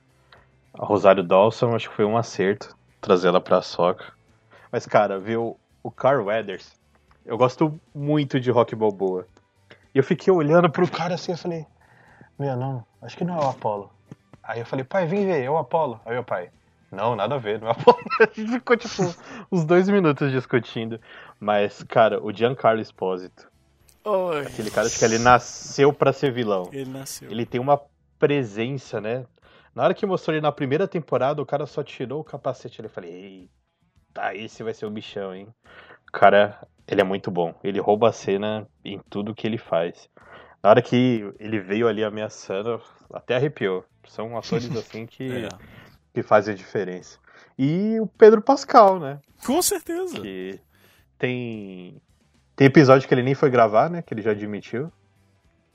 A Rosário Dawson, acho que foi um acerto trazer ela pra Soca. Mas, cara, viu o Carl Weathers? Eu gosto muito de Rock Balboa. E eu fiquei olhando pro cara assim, eu falei, meu, não, acho que não é o Apollo. Aí eu falei, pai, vem ver, é o Apollo. Aí o pai, não, nada a ver, não é o Apollo. A gente ficou, tipo, uns dois minutos discutindo. Mas, cara, o Giancarlo Esposito, Oi. Aquele cara que ele nasceu para ser vilão. Ele nasceu. Ele tem uma presença, né? Na hora que mostrou ele na primeira temporada, o cara só tirou o capacete. Ele falei, eita, esse vai ser o bichão, hein? O cara, ele é muito bom. Ele rouba a cena em tudo que ele faz. Na hora que ele veio ali ameaçando, até arrepiou. São atores assim que, é. que fazem a diferença. E o Pedro Pascal, né? Com certeza. Que tem Tem episódio que ele nem foi gravar, né? Que ele já admitiu.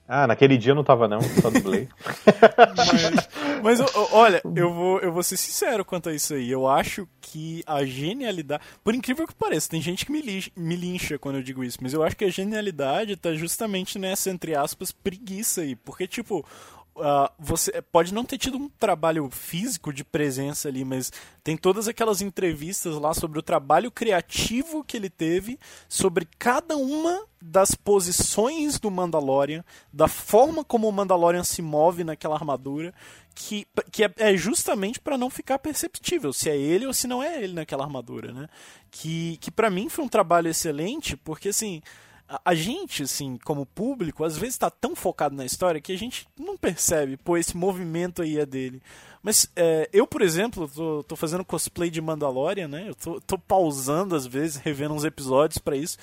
Ah, naquele dia eu não tava não, só dublei. mas, mas olha, eu vou, eu vou ser sincero quanto a isso aí. Eu acho que a genialidade. Por incrível que pareça, tem gente que me, lincha, me lincha quando eu digo isso, mas eu acho que a genialidade tá justamente nessa, entre aspas, preguiça aí. Porque, tipo, Uh, você pode não ter tido um trabalho físico de presença ali, mas tem todas aquelas entrevistas lá sobre o trabalho criativo que ele teve, sobre cada uma das posições do Mandalorian, da forma como o Mandalorian se move naquela armadura, que, que é, é justamente para não ficar perceptível se é ele ou se não é ele naquela armadura, né? Que, que para mim foi um trabalho excelente, porque assim a, gente, assim, como público, às vezes está tão focado na história que a gente não percebe, pô, esse movimento aí é dele. Mas é, eu, por exemplo, tô, tô, fazendo cosplay de Mandalorian, né? Eu tô, tô pausando às vezes, revendo uns episódios para isso.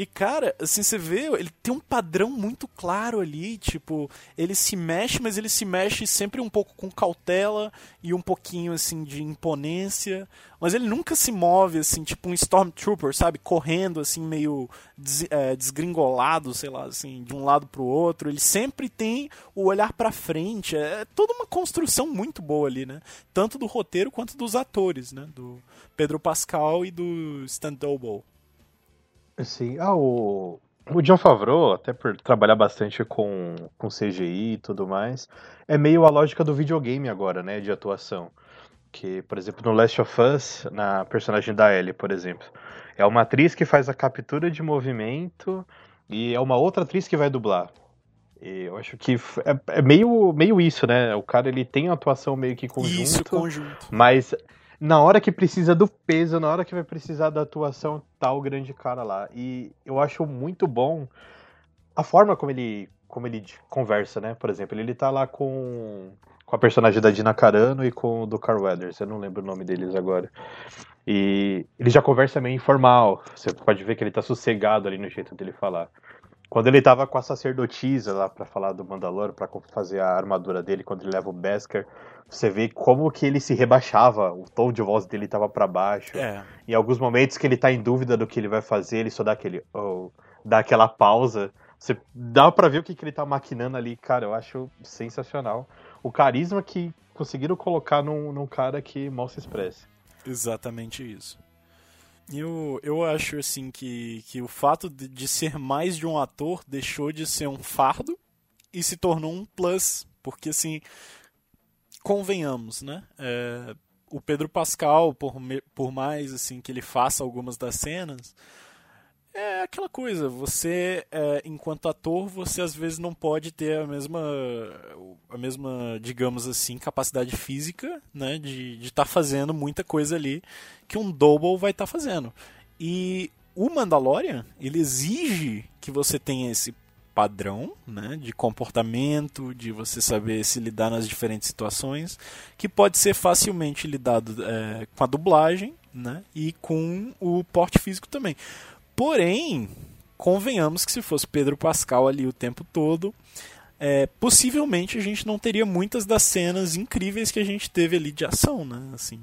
E, cara, assim, você vê, ele tem um padrão muito claro ali, tipo, ele se mexe, mas ele se mexe sempre um pouco com cautela e um pouquinho, assim, de imponência. Mas ele nunca se move, assim, tipo um Stormtrooper, sabe? Correndo, assim, meio des, é, desgringolado, sei lá, assim, de um lado pro outro. Ele sempre tem o olhar pra frente. É toda uma construção muito boa ali, né? Tanto do roteiro quanto dos atores, né? Do Pedro Pascal e do Stan Double. Sim, ah, o, o John Favreau, até por trabalhar bastante com, com CGI e tudo mais, é meio a lógica do videogame agora, né, de atuação. Que, por exemplo, no Last of Us, na personagem da Ellie, por exemplo, é uma atriz que faz a captura de movimento e é uma outra atriz que vai dublar. E eu acho que é, é meio, meio isso, né? O cara ele tem a atuação meio que conjunto, isso, conjunto. mas na hora que precisa do peso, na hora que vai precisar da atuação, tá o grande cara lá. E eu acho muito bom a forma como ele, como ele conversa, né? Por exemplo, ele tá lá com, com a personagem da Dina Carano e com o do Carl Weathers, eu não lembro o nome deles agora. E ele já conversa meio informal, você pode ver que ele tá sossegado ali no jeito dele falar. Quando ele tava com a sacerdotisa lá para falar do Mandalor, para fazer a armadura dele, quando ele leva o Beskar, você vê como que ele se rebaixava, o tom de voz dele tava para baixo. É. Em alguns momentos que ele tá em dúvida do que ele vai fazer, ele só dá aquele oh, dá aquela pausa. Você dá para ver o que, que ele tá maquinando ali, cara, eu acho sensacional. O carisma que conseguiram colocar num, num cara que mal se expressa. Exatamente isso. Eu, eu acho assim que, que o fato de, de ser mais de um ator deixou de ser um fardo e se tornou um plus. Porque assim, convenhamos, né? É, o Pedro Pascal, por, por mais assim que ele faça algumas das cenas, é aquela coisa. Você, é, enquanto ator, você às vezes não pode ter a mesma, a mesma, digamos assim, capacidade física, né, de estar tá fazendo muita coisa ali que um double vai estar tá fazendo. E o Mandalorian, ele exige que você tenha esse padrão né, de comportamento, de você saber se lidar nas diferentes situações, que pode ser facilmente lidado é, com a dublagem né, e com o porte físico também. Porém, convenhamos que se fosse Pedro Pascal ali o tempo todo, é, possivelmente a gente não teria muitas das cenas incríveis que a gente teve ali de ação, né? Assim,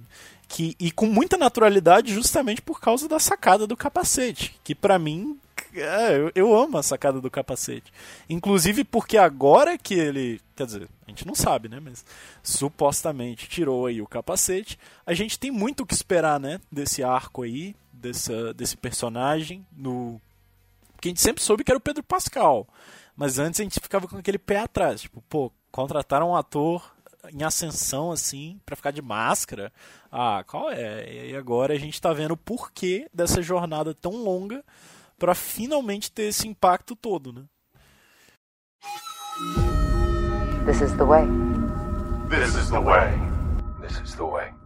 que, e com muita naturalidade justamente por causa da sacada do capacete, que para mim é, eu, eu, amo a sacada do capacete. Inclusive porque agora que ele. Quer dizer, a gente não sabe, né? Mas supostamente tirou aí o capacete. A gente tem muito o que esperar, né? Desse arco aí, dessa, desse personagem. No... Porque a gente sempre soube que era o Pedro Pascal. Mas antes a gente ficava com aquele pé atrás. Tipo, pô, contrataram um ator em ascensão assim para ficar de máscara. Ah, qual é? E agora a gente tá vendo o porquê dessa jornada tão longa para finalmente ter esse impacto todo, né? This is the way. This is the way. This is the way.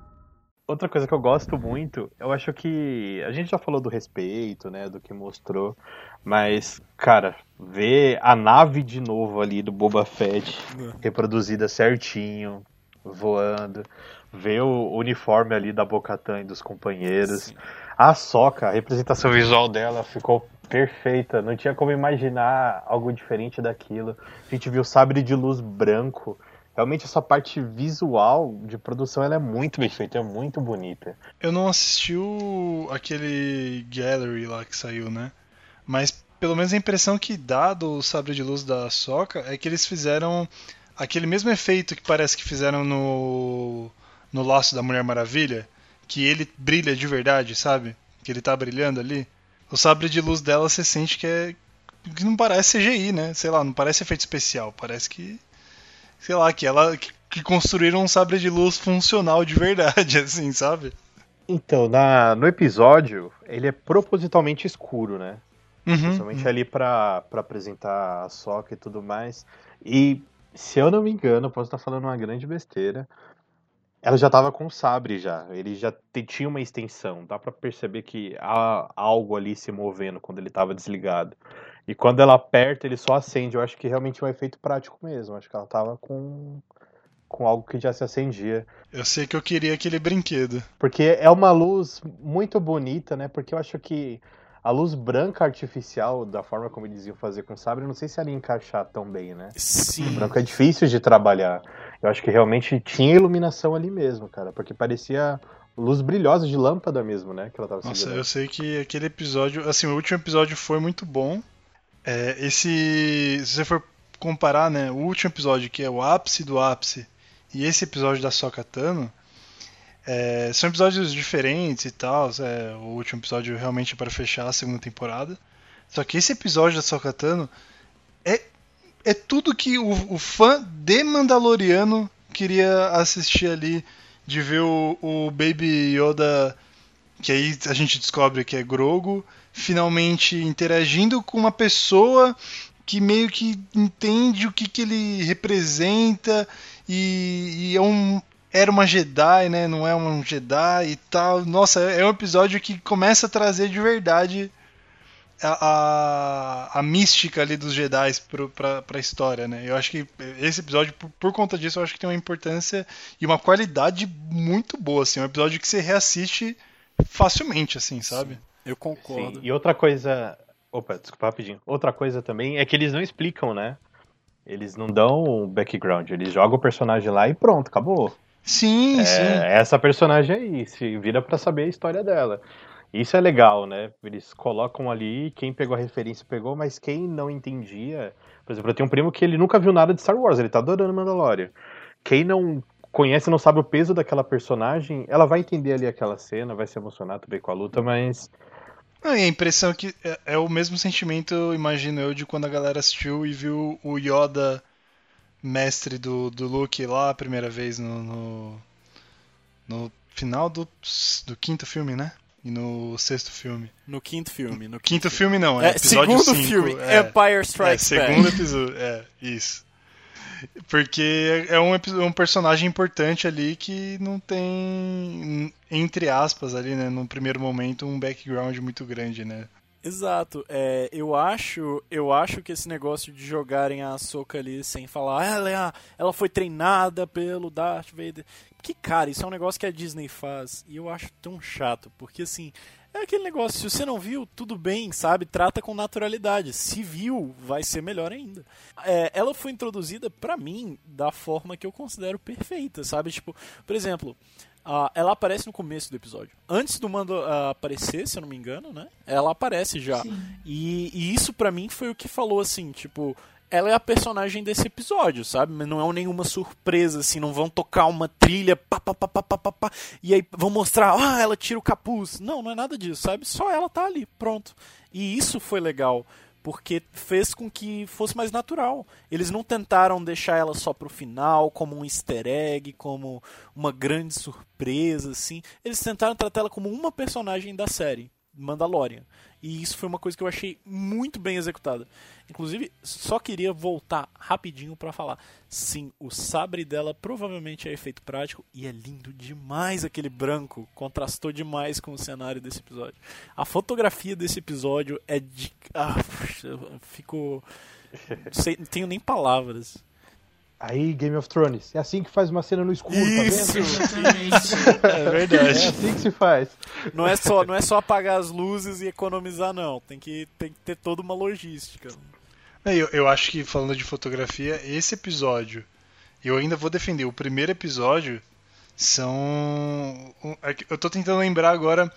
Outra coisa que eu gosto muito, eu acho que a gente já falou do respeito, né, do que mostrou, mas cara, ver a nave de novo ali do Boba Fett é. reproduzida certinho, voando, ver o uniforme ali da Bocatan e dos companheiros. Sim. A Soca, a representação visual dela ficou perfeita. Não tinha como imaginar algo diferente daquilo. A gente viu sabre de luz branco. Realmente essa parte visual de produção ela é muito bem feita, é muito bonita. Eu não assisti o... aquele gallery lá que saiu, né? Mas pelo menos a impressão que dá do sabre de luz da Soca é que eles fizeram aquele mesmo efeito que parece que fizeram no no laço da Mulher Maravilha, que ele brilha de verdade, sabe? Que ele tá brilhando ali. O sabre de luz dela você sente que é que não parece CGI, né? Sei lá, não parece efeito especial, parece que sei lá, que ela que, que construíram um sabre de luz funcional de verdade, assim, sabe? Então, na, no episódio, ele é propositalmente escuro, né? Uhum, Principalmente ali pra, pra apresentar a soca e tudo mais. E, se eu não me engano, posso estar falando uma grande besteira. Ela já tava com o sabre já. Ele já tinha uma extensão. Dá pra perceber que há algo ali se movendo quando ele tava desligado. E quando ela aperta, ele só acende. Eu acho que realmente é um efeito prático mesmo. Acho que ela tava com, com algo que já se acendia. Eu sei que eu queria aquele brinquedo. Porque é uma luz muito bonita, né? Porque eu acho que a luz branca artificial, da forma como eles iam fazer com o sabre, eu não sei se ela ia encaixar tão bem, né? Sim. O branco é difícil de trabalhar. Eu acho que realmente tinha iluminação ali mesmo, cara. Porque parecia luz brilhosa de lâmpada mesmo, né? Que ela tava Nossa, segurando. eu sei que aquele episódio, assim, o último episódio foi muito bom. É, esse, se você for comparar, né, o último episódio que é o ápice do ápice e esse episódio da Sokka Tano, é, são episódios diferentes e tal. é, o último episódio realmente é para fechar a segunda temporada. Só que esse episódio da Sokka Tano é, é tudo que o, o fã de Mandaloriano queria assistir ali, de ver o, o Baby Yoda que aí a gente descobre que é Grogo, finalmente interagindo com uma pessoa que meio que entende o que, que ele representa e, e é um, era uma Jedi, né? Não é um Jedi e tal. Nossa, é um episódio que começa a trazer de verdade a, a, a mística ali dos Jedi pra, pra história, né? Eu acho que esse episódio, por, por conta disso, eu acho que tem uma importância e uma qualidade muito boa, assim. É um episódio que você reassiste facilmente, assim, sabe? Eu Sim. concordo. E outra coisa. Opa, desculpa rapidinho. Outra coisa também é que eles não explicam, né? Eles não dão um background, eles jogam o personagem lá e pronto, acabou. Sim, sim. É essa personagem aí, se vira pra saber a história dela. Isso é legal, né? Eles colocam ali, quem pegou a referência pegou, mas quem não entendia. Por exemplo, eu tenho um primo que ele nunca viu nada de Star Wars, ele tá adorando Mandalorian. Quem não conhece, não sabe o peso daquela personagem, ela vai entender ali aquela cena, vai se emocionar também com a luta, mas. Não, e a impressão que é, é o mesmo sentimento, imagino eu, de quando a galera assistiu e viu o Yoda mestre do, do Luke lá a primeira vez no, no, no final do, do quinto filme, né? E no sexto filme. No quinto filme. No Quinto filme não, é, É, episódio segundo cinco, filme, é. Empire É, Strikes segundo Back. episódio, é, isso. Porque é um, epi- um personagem importante ali que não tem, entre aspas, ali, né, num primeiro momento, um background muito grande, né? Exato. É, eu acho, eu acho que esse negócio de jogarem a Ahsoka ali sem falar, "Ah, ela, é ela foi treinada pelo Darth Vader. Que cara, isso é um negócio que a Disney faz e eu acho tão chato, porque assim, é aquele negócio, se você não viu, tudo bem, sabe? Trata com naturalidade. Se viu, vai ser melhor ainda. É, ela foi introduzida pra mim da forma que eu considero perfeita, sabe? Tipo, por exemplo, ah, ela aparece no começo do episódio. Antes do Mando ah, aparecer, se eu não me engano, né? Ela aparece já. E, e isso pra mim foi o que falou assim, tipo, ela é a personagem desse episódio, sabe? Mas não é nenhuma surpresa, assim, não vão tocar uma trilha, pá, pá, pá, pá, pá, pá, pá, e aí vão mostrar, ah, ela tira o capuz. Não, não é nada disso, sabe? Só ela tá ali, pronto. E isso foi legal, porque fez com que fosse mais natural. Eles não tentaram deixar ela só pro final, como um easter egg, como uma grande surpresa, assim. Eles tentaram tratar ela como uma personagem da série, Mandalorian. E isso foi uma coisa que eu achei muito bem executada. Inclusive, só queria voltar rapidinho pra falar. Sim, o sabre dela provavelmente é efeito prático e é lindo demais aquele branco. Contrastou demais com o cenário desse episódio. A fotografia desse episódio é de. Ah, eu fico. Sei, não tenho nem palavras. Aí, Game of Thrones, é assim que faz uma cena no escuro, Isso! tá vendo? Exatamente. É É verdade. assim que se faz. Não é só, não é só apagar as luzes e economizar, não. Tem que, tem que ter toda uma logística. É, Eu, eu acho que, falando de fotografia, esse episódio, eu ainda vou defender. O primeiro episódio, são. é Eu tô tentando lembrar agora.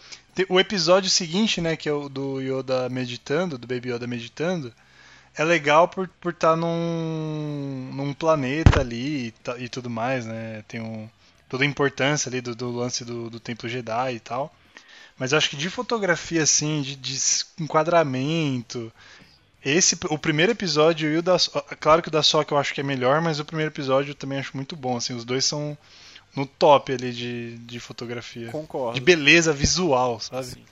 O episódio seguinte, né, que é o do Yoda meditando, do Baby Yoda meditando, é legal por estar por tá num, num planeta ali e, e, tudo mais, né? Tem um, toda a importância ali do, do lance do, do Templo Jedi e tal. Mas eu acho que de fotografia, assim, de, de enquadramento, esse, o primeiro episódio e o da. Claro que o da Soca eu acho que é melhor, mas o primeiro episódio eu também acho muito bom. Assim, os dois são no top ali de, de fotografia. Concordo. De beleza visual, sabe? Sim.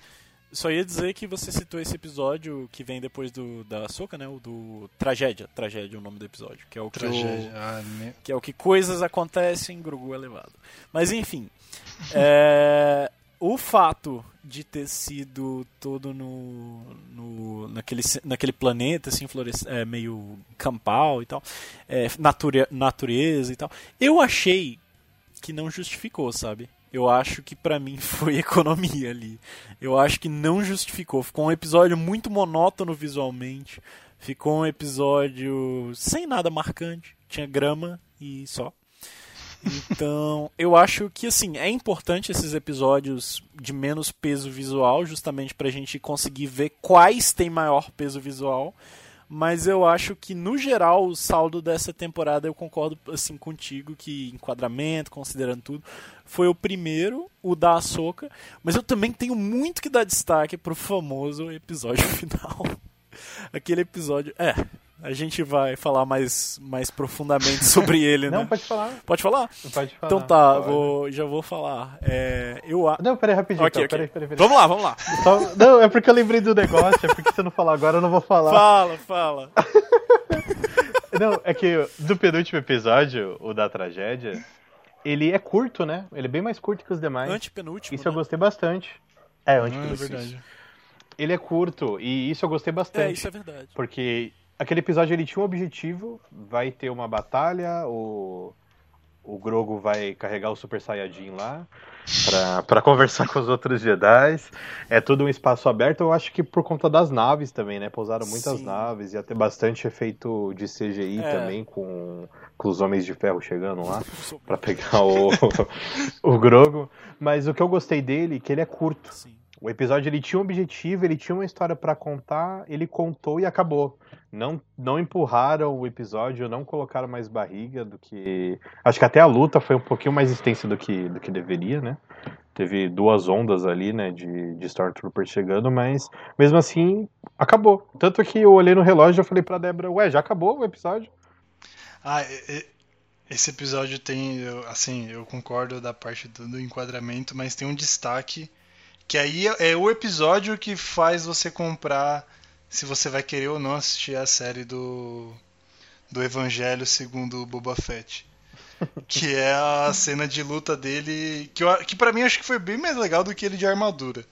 Só ia dizer que você citou esse episódio que vem depois do da Soca, né? O do Tragédia. Tragédia é o nome do episódio. Que é o que. O, ah, me... que é o que coisas acontecem em Grogu elevado. Mas enfim. é, o fato de ter sido todo no, no naquele, naquele planeta assim floresta, é, meio campal e tal é, nature, natureza e tal eu achei que não justificou, sabe? Eu acho que para mim foi economia ali. Eu acho que não justificou. Ficou um episódio muito monótono visualmente. Ficou um episódio sem nada marcante. Tinha grama e só. Então, eu acho que assim, é importante esses episódios de menos peso visual, justamente pra gente conseguir ver quais têm maior peso visual mas eu acho que no geral o saldo dessa temporada eu concordo assim contigo que enquadramento, considerando tudo, foi o primeiro, o da Ahsoka, mas eu também tenho muito que dar destaque pro famoso episódio final. Aquele episódio, é, a gente vai falar mais, mais profundamente sobre ele, né? Não, pode falar. Pode falar? Pode falar. Então tá, vou, já vou falar. É, eu Não, peraí, rapidinho. Okay, então, okay. Peraí, peraí, peraí. Vamos lá, vamos lá. Só... Não, é porque eu lembrei do negócio, é porque se eu não falar agora, eu não vou falar. Fala, fala. não, é que do penúltimo episódio, o da tragédia, ele é curto, né? Ele é bem mais curto que os demais. Antepenúltimo. Isso né? eu gostei bastante. É, antepenúltimo. Ah, é verdade. Ele é curto, e isso eu gostei bastante. É, isso é verdade. Porque aquele episódio ele tinha um objetivo, vai ter uma batalha, o, o Grogo vai carregar o Super Saiyajin lá para conversar com os outros Jedi. É tudo um espaço aberto, eu acho que por conta das naves também, né? Pousaram muitas Sim. naves, ia ter bastante efeito de CGI É. também, com, com os Homens de Ferro chegando lá para pegar o, o Grogo. Mas o que eu gostei dele é que ele é curto. Sim. O episódio ele tinha um objetivo, ele tinha uma história pra contar, ele contou e acabou. Não, não empurraram o episódio, não colocaram mais barriga do que. Acho que até a luta foi um pouquinho mais extensa do que, do que deveria, né? Teve duas ondas ali, né, de, de Stormtroopers chegando, mas mesmo assim, acabou. Tanto que eu olhei no relógio e falei pra Débora, ué, já acabou o episódio? Ah, esse episódio tem, assim, eu concordo da parte do, do enquadramento, mas tem um destaque que aí é, é o episódio que faz você comprar se você vai querer ou não assistir a série do do Evangelho segundo Boba Fett. Que é a cena de luta dele, que, que para mim acho que foi bem mais legal do que ele de armadura.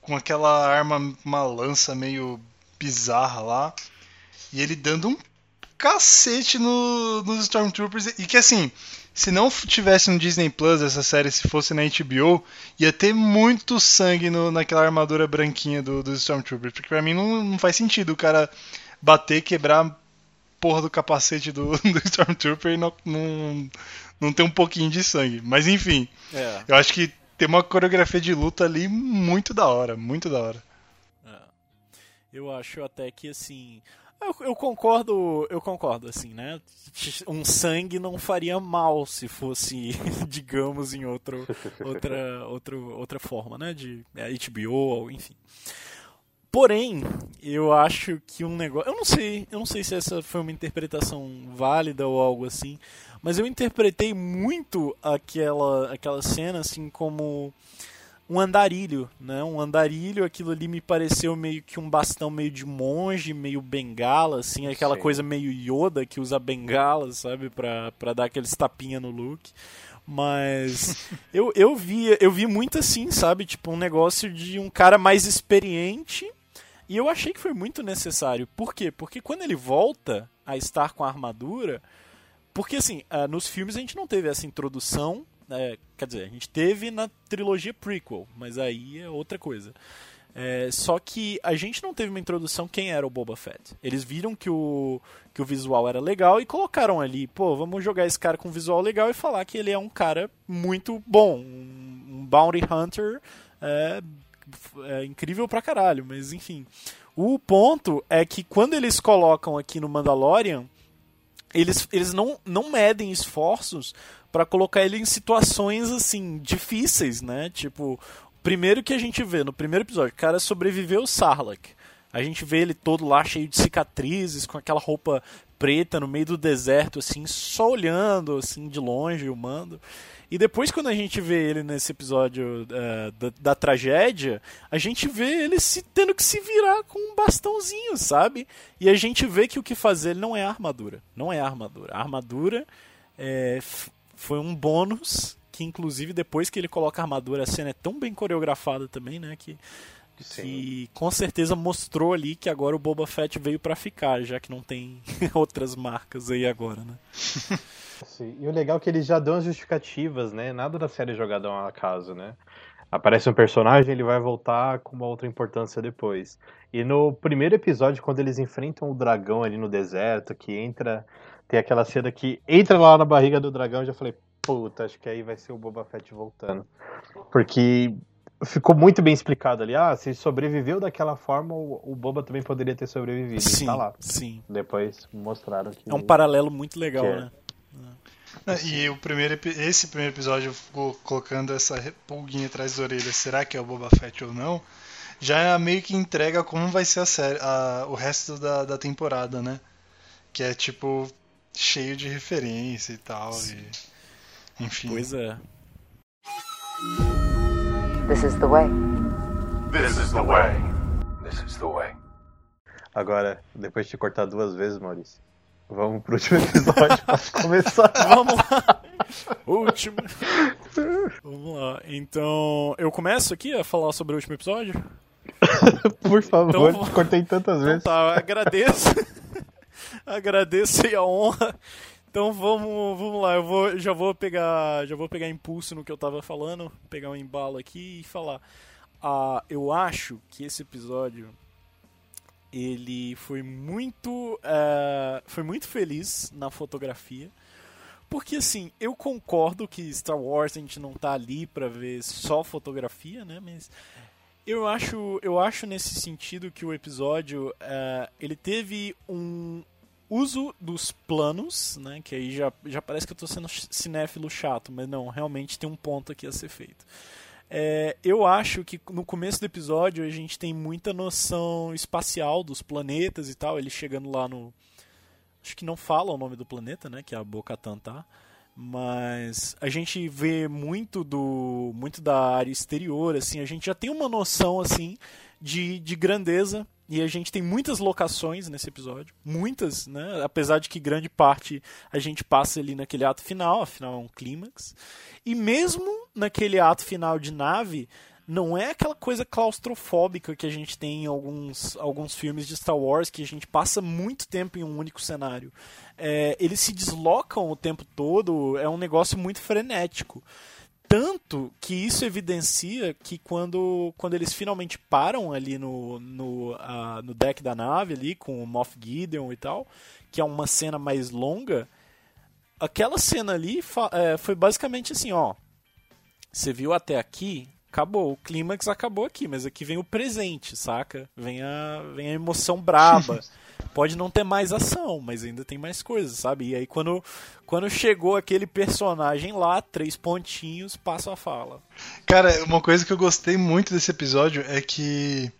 Com aquela arma, uma lança meio bizarra lá. E ele dando um cacete no, nos Stormtroopers. E que assim, se não tivesse no Disney Plus essa série, se fosse na HBO, ia ter muito sangue no- naquela armadura branquinha do, dos Stormtroopers. Porque pra mim não, não faz sentido o cara bater, quebrar a porra do capacete do, do Stormtrooper e não, não, não ter um pouquinho de sangue. Mas enfim, É. eu acho que tem uma coreografia de luta ali muito da hora, muito da hora. É. Eu acho até que assim. Eu, eu concordo, eu concordo, assim, né? Um sangue não faria mal se fosse, digamos, em outro, outra, outro, outra forma, né? De é, HBO, enfim. Porém, eu acho que um negócio. Eu não sei, eu não sei se essa foi uma interpretação válida ou algo assim, mas eu interpretei muito aquela, aquela cena assim como um andarilho, né? Um andarilho, aquilo ali me pareceu meio que um bastão meio de monge, meio bengala, assim, aquela Sim. coisa meio Yoda que usa bengala, sabe, pra, pra dar aqueles tapinha no look. Mas eu, eu vi eu vi muito assim, sabe, tipo um negócio de um cara mais experiente e eu achei que foi muito necessário. Por quê? Porque quando ele volta a estar com a armadura, porque assim, ah, nos filmes a gente não teve essa introdução, né, quer dizer, a gente teve na trilogia prequel, mas aí é outra coisa. É, só que a gente não teve uma introdução quem era o Boba Fett. Eles viram que o, que o visual era legal e colocaram ali, pô, vamos jogar esse cara com visual legal e falar que ele é um cara muito bom, um, um bounty hunter é, é incrível pra caralho, mas enfim. O ponto é que quando eles colocam aqui no Mandalorian, eles, eles não, não medem esforços para colocar ele em situações assim difíceis, né? Tipo, primeiro que a gente vê no primeiro episódio, o cara sobreviveu o Sarlacc. A gente vê ele todo lá cheio de cicatrizes, com aquela roupa preta no meio do deserto, assim, só olhando assim de longe o mando. E depois, quando a gente vê ele nesse episódio uh, da, da, tragédia, a gente vê ele se tendo que se virar com um bastãozinho, sabe? E a gente vê que o que fazer não é armadura. Não é armadura. A armadura é, foi um bônus que, inclusive, depois que ele coloca a armadura, a cena é tão bem coreografada também, né? Que que com certeza mostrou ali que agora o Boba Fett veio para ficar, já que não tem outras marcas aí agora, né? Sim. E o legal é que eles já dão as justificativas, né? Nada da série é jogada ao acaso, né? Aparece um personagem, ele vai voltar com uma outra importância depois. E no primeiro episódio, quando eles enfrentam o dragão ali no deserto, que entra. Tem aquela cena que entra lá na barriga do dragão, eu já falei, puta, acho que aí vai ser o Boba Fett voltando. Porque ficou muito bem explicado ali. Ah, se sobreviveu daquela forma, o, o Boba também poderia ter sobrevivido. Sim, tá lá. sim. Depois mostraram que. É um paralelo muito legal, é. né? E o primeiro, esse primeiro episódio ficou colocando essa pulguinha atrás da orelha, será que é o Boba Fett ou não? Já meio que entrega como vai ser a série, a, o resto da, da temporada, né? Que é tipo cheio de referência e tal. E, enfim. Pois é. This is the way. This is the way. This is the way. Agora, depois de te cortar duas vezes, Maurício, vamos pro último episódio pra começar. Vamos lá. Último. Vamos lá. Então, eu começo aqui a falar sobre o último episódio? Por favor, Então, te cortei tantas Então vezes. tá, eu agradeço. agradeço aí a honra. Então vamos, vamos lá, eu vou, já vou pegar, já vou pegar impulso no que eu tava falando, pegar um embalo aqui e falar. Ah, eu acho que esse episódio ele foi muito, eh, foi muito feliz na fotografia. Porque assim, eu concordo que Star Wars a gente não tá ali pra ver só fotografia, né? Mas eu acho, eu acho nesse sentido que o episódio eh, ele teve um uso dos planos, né? Que aí já, já parece que eu tô sendo cinéfilo chato, mas não, realmente tem um ponto aqui a ser feito. É, eu acho que no começo do episódio a gente tem muita noção espacial dos planetas e tal. Ele chegando lá no. Acho que não fala o nome do planeta, né? Que é a Boca tá. Mas a gente vê muito do muito da área exterior, assim. A gente já tem uma noção assim de, de grandeza e a gente tem muitas locações nesse episódio, muitas, né? Apesar de que grande parte a gente passa ali naquele ato final, afinal é um clímax. E mesmo naquele ato final de nave, não é aquela coisa claustrofóbica que a gente tem em alguns, alguns filmes de Star Wars, que a gente passa muito tempo em um único cenário. É, eles se deslocam o tempo todo, é um negócio muito frenético. Tanto que isso evidencia que quando, quando eles finalmente param ali no, no, uh, no deck da nave, ali com o Moff Gideon e tal, que é uma cena mais longa, aquela cena ali é, foi basicamente assim, ó. Você viu até aqui, acabou. O clímax acabou aqui, mas aqui vem o presente, saca? Vem a, vem a emoção braba. Pode não ter mais ação, mas ainda tem mais coisas, sabe? E aí quando, quando chegou aquele personagem lá, três pontinhos, passa a fala. Cara, uma coisa que eu gostei muito desse episódio é que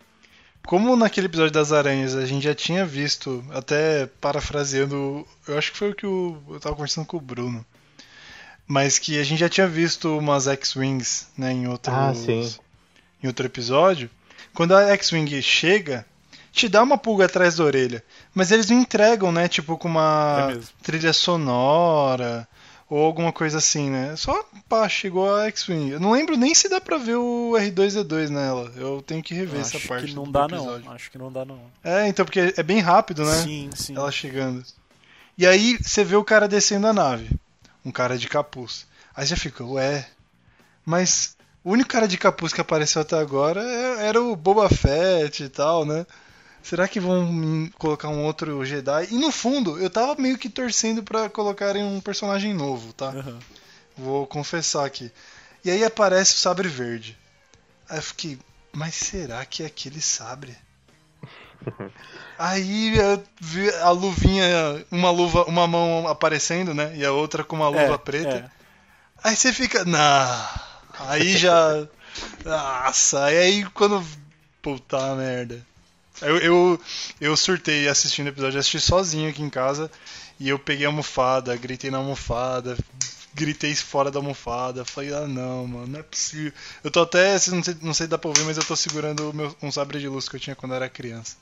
como naquele episódio das aranhas a gente já tinha visto, até parafraseando, eu acho que foi o que o, eu tava conversando com o Bruno, mas que a gente já tinha visto umas X-Wings né, em, outros, Ah, em outro episódio. Quando a X-Wing chega, te dá uma pulga atrás da orelha, mas eles não entregam, né, tipo com uma É trilha sonora ou alguma coisa assim, né? Só pá, chegou a X-Wing. Eu não lembro nem se dá pra ver o R2D2 nela. Eu tenho que rever essa Acho parte que não do dá episódio. não. Acho que não dá não. É, então, porque é bem rápido, né? Sim, sim. Ela chegando. E aí você vê o cara descendo a nave. Um cara de capuz. Aí você fica, ué. Mas O único cara de capuz que apareceu até agora é- era o Boba Fett e tal, né? Será que vão colocar um outro Jedi? E no fundo, eu tava meio que torcendo pra colocarem um personagem novo, tá? Aham. Vou confessar aqui. E aí aparece o sabre verde. Aí eu fiquei, mas será que é aquele sabre? Aí eu vi a luvinha, uma luva, uma mão aparecendo, né? E a outra com uma luva É, preta. é. Aí você fica, nah. Aí já. Nossa, e aí quando. Puta merda. Eu, eu, eu surtei assistindo o episódio, eu assisti sozinho aqui em casa. E eu peguei a almofada, gritei na almofada, gritei fora da almofada. Falei, ah não, mano, não é possível. Eu tô até, não sei, não sei se dá pra ouvir, mas eu tô segurando meu, um sabre de luz que eu tinha quando eu era criança.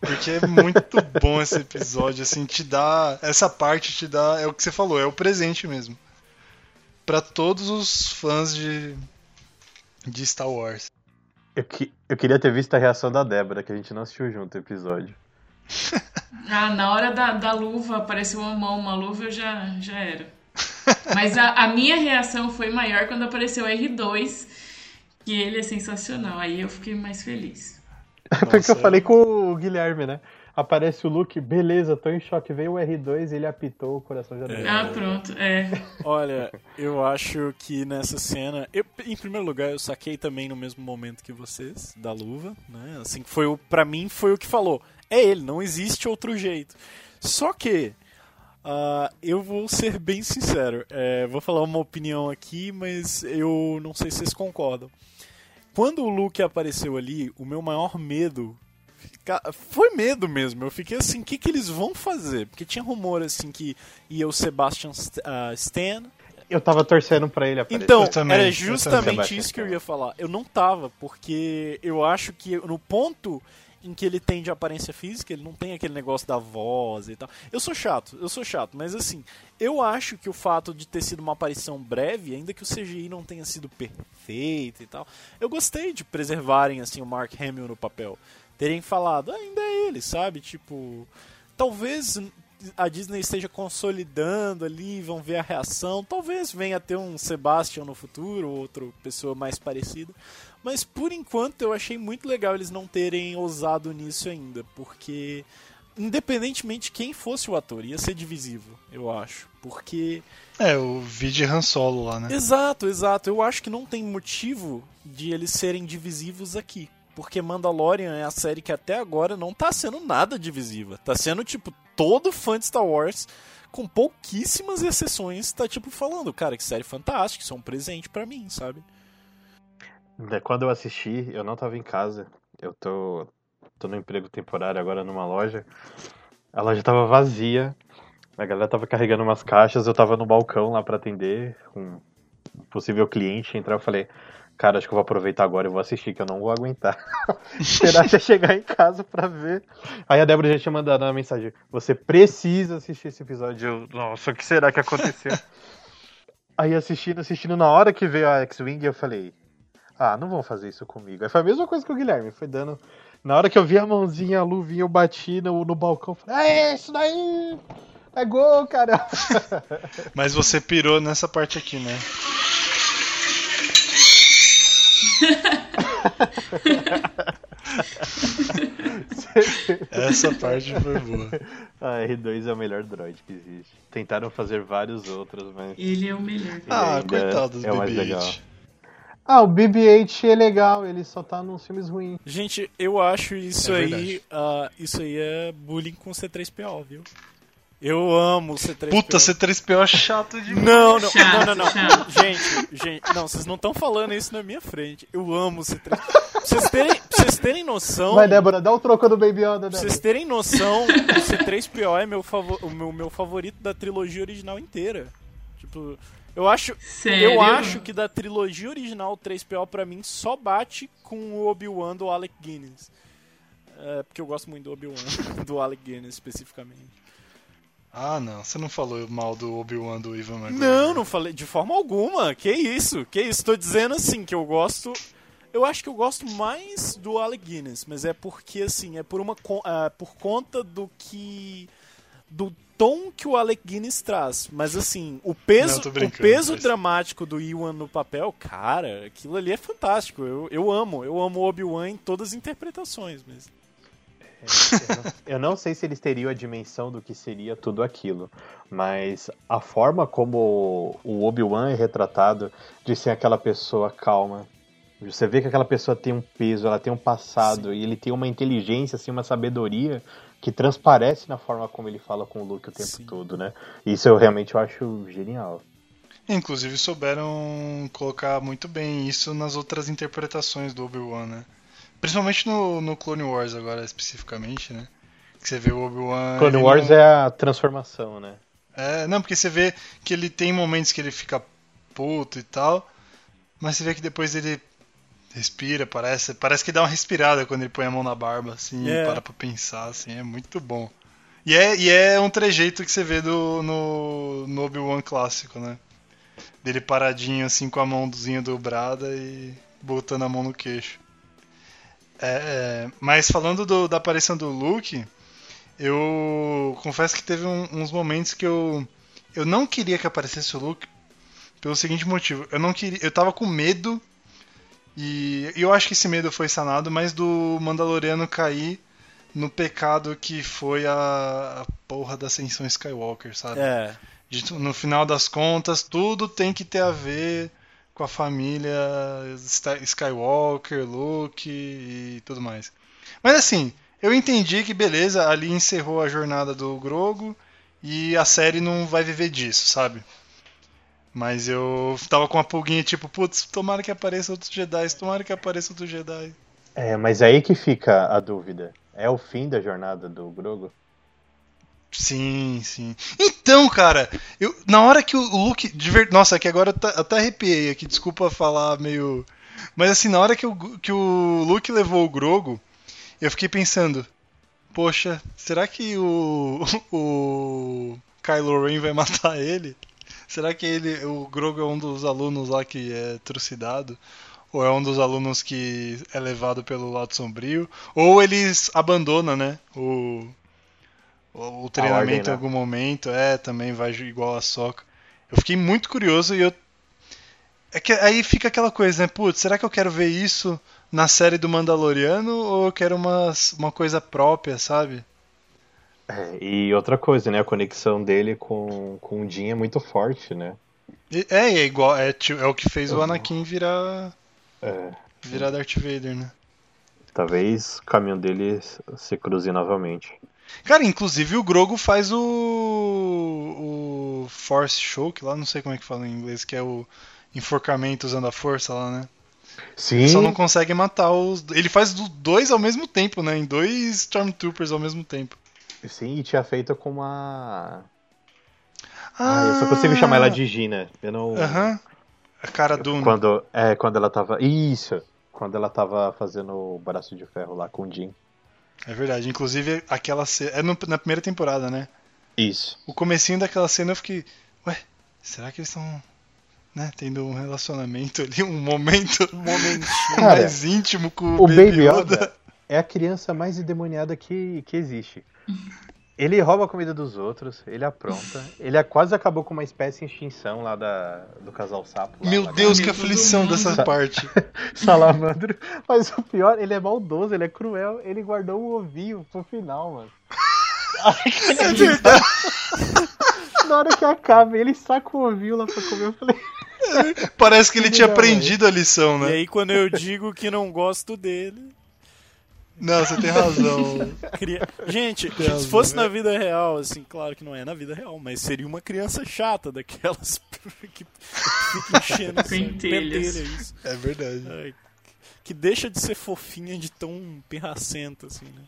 Porque é muito bom esse episódio, assim, te dá. Essa parte te dá. É o que você falou, é o presente mesmo. Pra todos os fãs de. de Star Wars. Eu, que- eu queria ter visto a reação da Débora, que a gente não assistiu junto o episódio. Ah, na hora da, da luva, apareceu uma mão, uma luva, eu já, já era. Mas a, a minha reação foi maior quando apareceu o R2, que ele é sensacional. Aí eu fiquei mais feliz. Foi o que Nossa, eu falei com o Guilherme, né? Aparece o Luke, beleza, tô em choque. Veio o R2, ele apitou, o coração já deu. Ah, pronto. É. Olha, eu acho que nessa cena, eu, em primeiro lugar, eu saquei também no mesmo momento que vocês da luva, né? Assim, foi o para mim foi o que falou. É ele, não existe outro jeito. Só que ah, eu vou ser bem sincero, é, vou falar uma opinião aqui, mas eu não sei se vocês concordam. Quando o Luke apareceu ali, o meu maior medo Foi medo mesmo. Eu fiquei assim, o que, que eles vão fazer? Porque tinha rumor assim que ia o Sebastian St- ah, Stan. Eu tava torcendo pra ele aparecer. Então, também, era justamente isso que eu ia falar. Eu não tava, porque eu acho que no ponto em que ele tem de aparência física, ele não tem aquele negócio da voz e tal. Eu sou chato, eu sou chato, mas assim, eu acho que o fato de ter sido uma aparição breve, ainda que o CGI não tenha sido perfeito e tal, eu gostei de preservarem assim o Mark Hamill no papel. Terem falado, "Ah, ainda é ele, sabe? Tipo, talvez a Disney esteja consolidando ali, vão ver a reação. Talvez venha a ter um Sebastian no futuro, outra pessoa mais parecida. Mas por enquanto eu achei muito legal eles não terem ousado nisso ainda, porque independentemente de quem fosse o ator, ia ser divisivo, eu acho. Porque É, o vídeo Han Solo lá, né? Exato, exato. Eu acho que não tem motivo de eles serem divisivos aqui. Porque Mandalorian é a série que até agora não tá sendo nada divisiva. Tá sendo, tipo, todo fã de Star Wars, com pouquíssimas exceções, tá, tipo, falando, cara, que série fantástica, isso é um presente pra mim, sabe? Quando eu assisti, eu não tava em casa. Eu tô, tô no emprego temporário agora numa loja. A loja tava vazia. A galera tava carregando umas caixas. Eu tava no balcão lá pra atender um possível cliente. Entrar eu falei, cara, acho que eu vou aproveitar agora e vou assistir, que eu não vou aguentar. Esperar até chegar em casa pra ver. Aí a Débora já tinha mandado uma mensagem: Você precisa assistir esse episódio. Eu, Nossa, o que será que aconteceu? Aí assistindo, assistindo, na hora que veio a X-Wing, eu falei, ah, não vão fazer isso comigo. Aí foi a mesma coisa que o Guilherme, foi dando. Na hora que eu vi a mãozinha, a luvinha, eu bati no, no balcão, falei, ah, é isso daí! É gol, cara! Mas você pirou nessa parte aqui, né? Essa parte foi boa. a R2 é o melhor droid que existe. Tentaram fazer vários outros, mas. Ele é o melhor. Ah, coitado do é o mais BB-8. Ah, o BB-8 é legal, ele só tá nos filmes ruins. Gente, eu acho isso É aí. ah, isso aí é bullying com C3PO, viu? Eu amo o C3PO. Puta, C3PO é chato demais. Não, não, Chato, não, não, não. chato. Gente, gente, não, vocês não estão falando isso na minha frente. Eu amo o C3. Pra vocês terem, pra vocês terem noção. Vai, Débora, dá o troco do Baby Yoda, Pra vocês terem noção, o C3PO é meu o meu, meu favorito da trilogia original inteira. Tipo, eu acho, Sério? eu acho que da trilogia original, o 3PO pra mim só bate com o Obi-Wan do Alec Guinness. É, porque eu gosto muito do Obi-Wan, do Alec Guinness especificamente. Ah, não. Você não falou mal do Obi-Wan do Ivan McGregor. Não, não falei de forma alguma. Que isso? Que isso? Tô dizendo assim que eu gosto. Eu acho que eu gosto mais do Alec Guinness, mas é porque assim, é por uma ah, por conta do que do tom que o Alec Guinness traz. Mas assim, o peso, Não, o peso mas- dramático do Ewan no papel, cara, aquilo ali é fantástico. Eu, eu amo, eu amo o Obi-Wan em todas as interpretações mesmo. Eu não sei se eles teriam a dimensão do que seria tudo aquilo, mas a forma como o Obi-Wan é retratado de ser aquela pessoa calma. Você vê que aquela pessoa tem um peso, ela tem um passado e ele tem uma inteligência, assim, uma sabedoria que transparece na forma como ele fala com o Luke o tempo Sim. todo, né? Isso eu realmente acho genial. Inclusive souberam colocar muito bem isso nas outras interpretações do Obi-Wan, né? Principalmente no, no Clone Wars agora, especificamente, né? Que você vê o Obi-Wan... Clone ele Wars não- é a transformação, né? É, não, porque você vê que ele tem momentos que ele fica puto e tal, mas você vê que depois ele respira, parece, parece que dá uma respirada quando ele põe a mão na barba, assim, É. e para pra pensar, assim, é muito bom. E é, e é um trejeito que você vê do, no, no Obi-Wan clássico, né? Dele paradinho, assim, com a mãozinha dobrada e botando a mão no queixo. É, é, mas falando do- da aparição do Luke, eu confesso que teve um- uns momentos que eu eu não queria que aparecesse o Luke pelo seguinte motivo, eu não queria, eu tava com medo e eu acho que esse medo foi sanado, mas do Mandaloriano cair no pecado que foi a, a porra da ascensão Skywalker, sabe? É, De no final das contas, tudo tem que ter a ver com a família Skywalker, Luke e tudo mais. Mas assim, eu entendi que beleza, ali encerrou a jornada do Grogo e a série não vai viver disso, sabe? Mas eu tava com uma pulguinha tipo, putz, tomara que apareça outros Jedi, tomara que apareça outro Jedi. É, mas é aí que fica a dúvida. É o fim da jornada do Grogo? Sim, sim. Então, cara, eu, na hora que o Luke. Nossa, aqui agora eu até- até arrepiei aqui, desculpa falar meio. Mas assim, na hora que o, que o Luke levou o Grogo, eu fiquei pensando: Poxa, será que o. O Kylo Ren vai matar ele? Será que ele, o Grogo é um dos alunos lá que é trucidado? Ou é um dos alunos que é levado pelo lado sombrio? Ou eles abandonam, né? O, o, o treinamento ordem, em né? algum momento. É, também vai igual a Soca. Eu fiquei muito curioso e eu. É que aí fica aquela coisa, né? Putz, será que eu quero ver isso na série do Mandaloriano ou eu quero uma, uma coisa própria, sabe? É, e outra coisa, né? A conexão dele com, com o Jin é muito forte, né? É, é igual. É, é o que fez o Anakin virar. É, virar Darth Vader, né? talvez o caminho dele se cruze novamente. Cara, inclusive o Grogo faz o. o Force Choke lá, não sei como é que fala em inglês, que é o enforcamento usando a força lá, né? Sim, Só não consegue matar os. Ele faz dois ao mesmo tempo, né? Em dois Stormtroopers ao mesmo tempo. Sim, e tinha feito com uma. Ah, eu só consigo chamar ela de Gina. Eu não. Aham. A cara do. Quando, é, quando ela tava. Isso! Quando ela tava fazendo o braço de ferro lá com o Jin. É verdade. Inclusive, aquela cena. É no- na primeira temporada, né? Isso. O comecinho daquela cena eu fiquei. Ué, será que eles estão. Né, tendo um relacionamento ali, um momento um momentinho. Cara, mais íntimo com o, O Baby Baby Yoda. Yoda é a criança mais endemoniada que, que existe. Ele rouba a comida dos outros, ele apronta. Ele é- quase acabou com uma espécie em extinção lá da, do casal sapo. lá, Meu lá Deus, que aflição dessa parte. Salamandro. Mas o pior, ele é maldoso, ele é cruel. Ele guardou o ovinho pro final, mano. É verdade. Na hora que acaba, ele saca o ovinho lá pra comer. Eu falei, Parece que ele tinha aprendido a lição, E né? aí quando eu digo que não gosto dele. Não, você tem razão. cria- Gente, Deus, se fosse né? na vida real, assim, claro que não é na vida real, mas seria uma criança chata daquelas que fica enchendo assim, Pentelhas. pentelha, isso. É verdade. Ai, que deixa de ser fofinha de tão pirracenta, assim, né?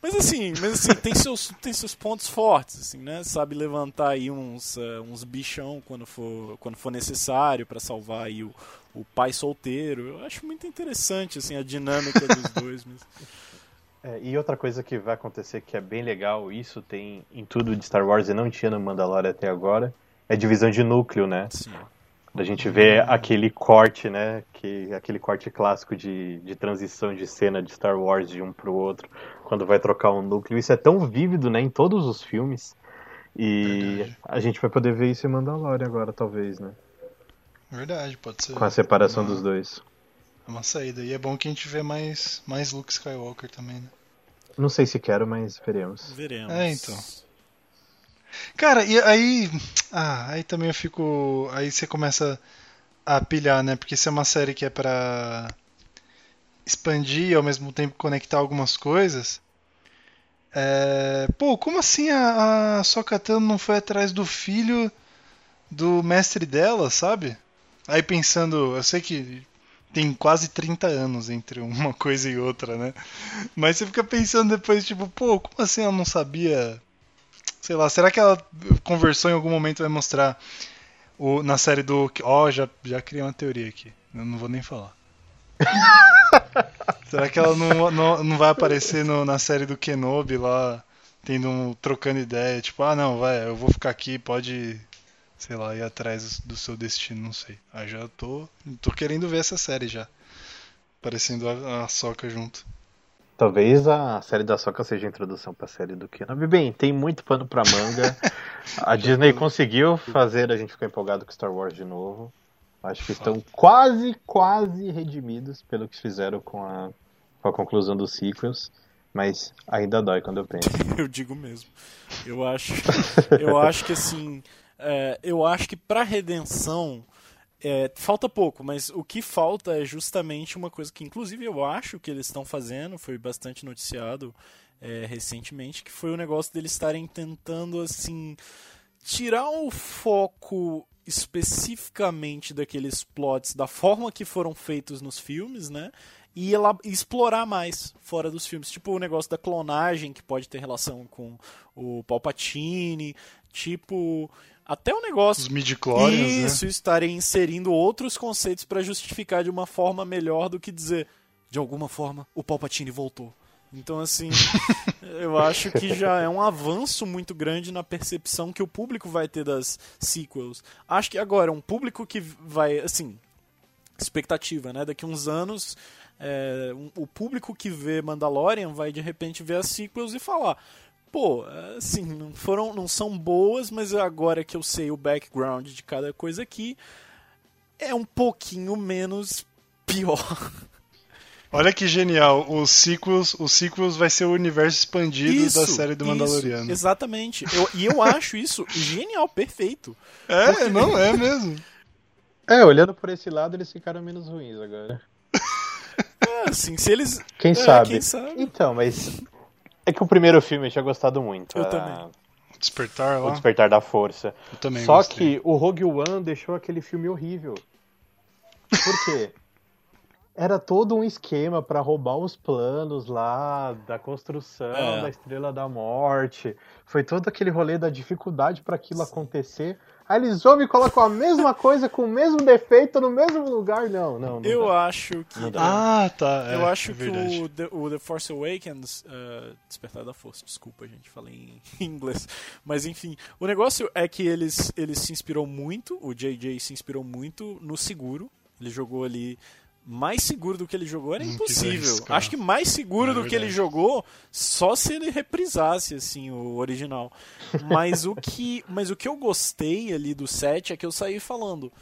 Mas assim, mas assim, tem seus, tem seus pontos fortes, assim, né? Sabe levantar aí uns, eh, uns bichão quando for, quando for necessário para salvar aí o, o pai solteiro. Eu acho muito interessante, assim, a dinâmica dos dois mesmo. É, e outra coisa que vai acontecer que é bem legal, isso tem em tudo de Star Wars e não tinha no Mandalorian até agora, é divisão de núcleo, né? Assim, Da gente ver aquele corte, né? Que, aquele corte clássico de, de transição de cena de Star Wars de um pro outro, quando vai trocar um núcleo. Isso é tão vívido, né? Em todos os filmes. E Verdade. a gente vai poder ver isso em Mandalorian agora, talvez, né? Verdade, pode ser. Com a separação uma, dos dois. Uma saída. E é bom que a gente vê mais, mais Luke Skywalker também, né? Não sei se quero, mas veremos. Veremos. É, então. Cara, e aí. Ah, aí também eu fico. Aí você começa a pilhar, né? Porque se é uma série que é pra expandir e ao mesmo tempo conectar algumas coisas. É... Pô, como assim a, a Sokatano não foi atrás do filho do mestre dela, sabe? Aí pensando, eu sei que tem quase 30 anos entre uma coisa e outra, né? Mas você fica pensando depois, tipo, pô, como assim ela não sabia? Sei lá, será que ela conversou em algum momento vai mostrar o, na série do. Ó, oh, já, já criei uma teoria aqui. Eu não vou nem falar. será que ela não, não, não vai aparecer no, na série do Kenobi lá, tendo um, trocando ideia? Tipo, ah, não, vai, eu vou ficar aqui, pode sei lá, ir atrás do seu destino, não sei. Aí já tô, tô querendo ver essa série já. Parecendo a, a Soca junto. Talvez a série da Soca seja a introdução pra série do Kenobi. Bem, tem muito pano pra manga. A Disney conseguiu fazer a gente ficar empolgado com Star Wars de novo. Acho que estão quase, quase redimidos pelo que fizeram com a, com a conclusão dos sequels. Mas ainda dói quando eu penso. Eu digo mesmo. Eu acho, eu acho que assim, é, eu acho que para redenção é, falta pouco, mas o que falta é justamente uma coisa que, inclusive, eu acho que eles estão fazendo, foi bastante noticiado é, recentemente, que foi o negócio deles estarem tentando assim tirar o foco especificamente daqueles plots da forma que foram feitos nos filmes, né? E ela, explorar mais fora dos filmes. Tipo o negócio da clonagem, que pode ter relação com o Palpatine. Tipo, até o negócio. Os midi-chlorians, Isso, né? estarem inserindo outros conceitos para justificar de uma forma melhor do que dizer, de alguma forma, o Palpatine voltou. Então, assim, eu acho que já é um avanço muito grande na percepção que o público vai ter das sequels. Acho que agora, um público que vai, assim, expectativa, né? Daqui uns anos, é, um, o público que vê Mandalorian vai de repente ver as sequels e falar: pô, assim, não foram, não são boas, mas agora que eu sei o background de cada coisa aqui, é um pouquinho menos pior. Olha que genial, os sequels, os sequels vai ser o universo expandido Isso, da série do isso, Mandaloriano. exatamente. Eu- e eu acho isso genial, perfeito. É, não é mesmo. É, olhando por esse lado, eles ficaram menos ruins agora. É, assim, se eles. Quem é, sabe? Quem sabe? Então, mas. É que o primeiro filme eu tinha gostado muito. Eu a- também. Despertar O lá. Despertar da Força. Eu também Só gostei. que o Rogue One deixou aquele filme horrível. Por quê? Era todo um esquema pra roubar os planos lá da construção É. da Estrela da Morte. Foi todo aquele rolê da dificuldade pra aquilo acontecer. Aí eles vão e colocam a mesma coisa com o mesmo defeito no mesmo lugar. Não, não. não Eu dá. acho que. Não dá. Ah, tá. é, eu acho é que o The, o The Force Awakens. uh, Despertar da Força, desculpa, gente, falei em inglês. Mas enfim, o negócio é que eles, eles se inspirou muito, o JJ se inspirou muito no seguro. Ele jogou ali. Mais seguro do que ele jogou era impossível. arriscar. Acho que mais seguro É do que ele jogou só se ele reprisasse assim o original. Mas o que, mas o que eu gostei ali do set é que eu saí falando,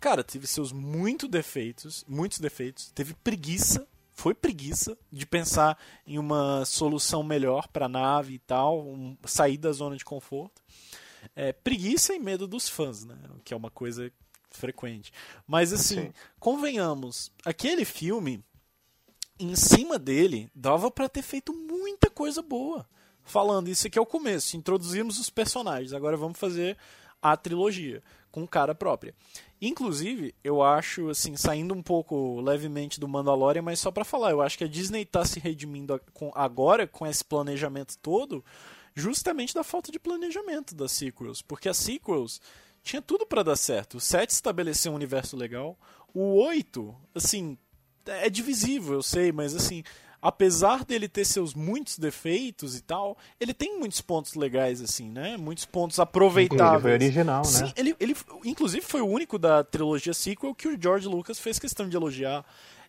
Cara, teve seus muito defeitos, muitos defeitos. Teve preguiça, foi preguiça de pensar em uma solução melhor para a nave e tal, um, sair da zona de conforto. É, preguiça e medo dos fãs, né? O que é uma coisa frequente. Mas assim, Sim. convenhamos, aquele filme, em cima dele, dava para ter feito muita coisa boa. Falando, isso aqui é o começo, introduzimos os personagens, agora vamos fazer a trilogia com cara própria. Inclusive, eu acho, assim, saindo um pouco levemente do Mandalorian, mas só pra falar, eu acho que a Disney tá se redimindo agora com esse planejamento todo, justamente da falta de planejamento das sequels, porque as sequels tinha tudo pra dar certo. O 7 estabeleceu um universo legal, o 8, assim, é divisível, eu sei, mas assim, apesar dele ter seus muitos defeitos e tal, ele tem muitos pontos legais, assim, né? Muitos pontos aproveitáveis. Ele foi original, Sim, né? ele, ele, inclusive, foi o único da trilogia sequel que o George Lucas fez questão de elogiar.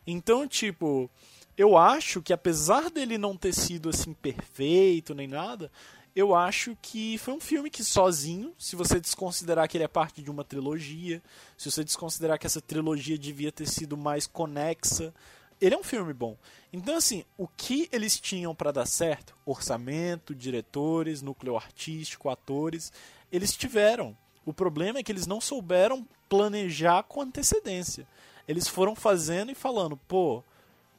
Então, tipo, eu acho que apesar dele não ter sido assim perfeito nem nada, eu acho que foi um filme que sozinho, se você desconsiderar que ele é parte de uma trilogia, se você desconsiderar que essa trilogia devia ter sido mais conexa, ele é um filme bom. Então assim, o que eles tinham para dar certo, orçamento, diretores, núcleo artístico, atores, eles tiveram. O problema é que eles não souberam planejar com antecedência. Eles foram fazendo e falando, pô,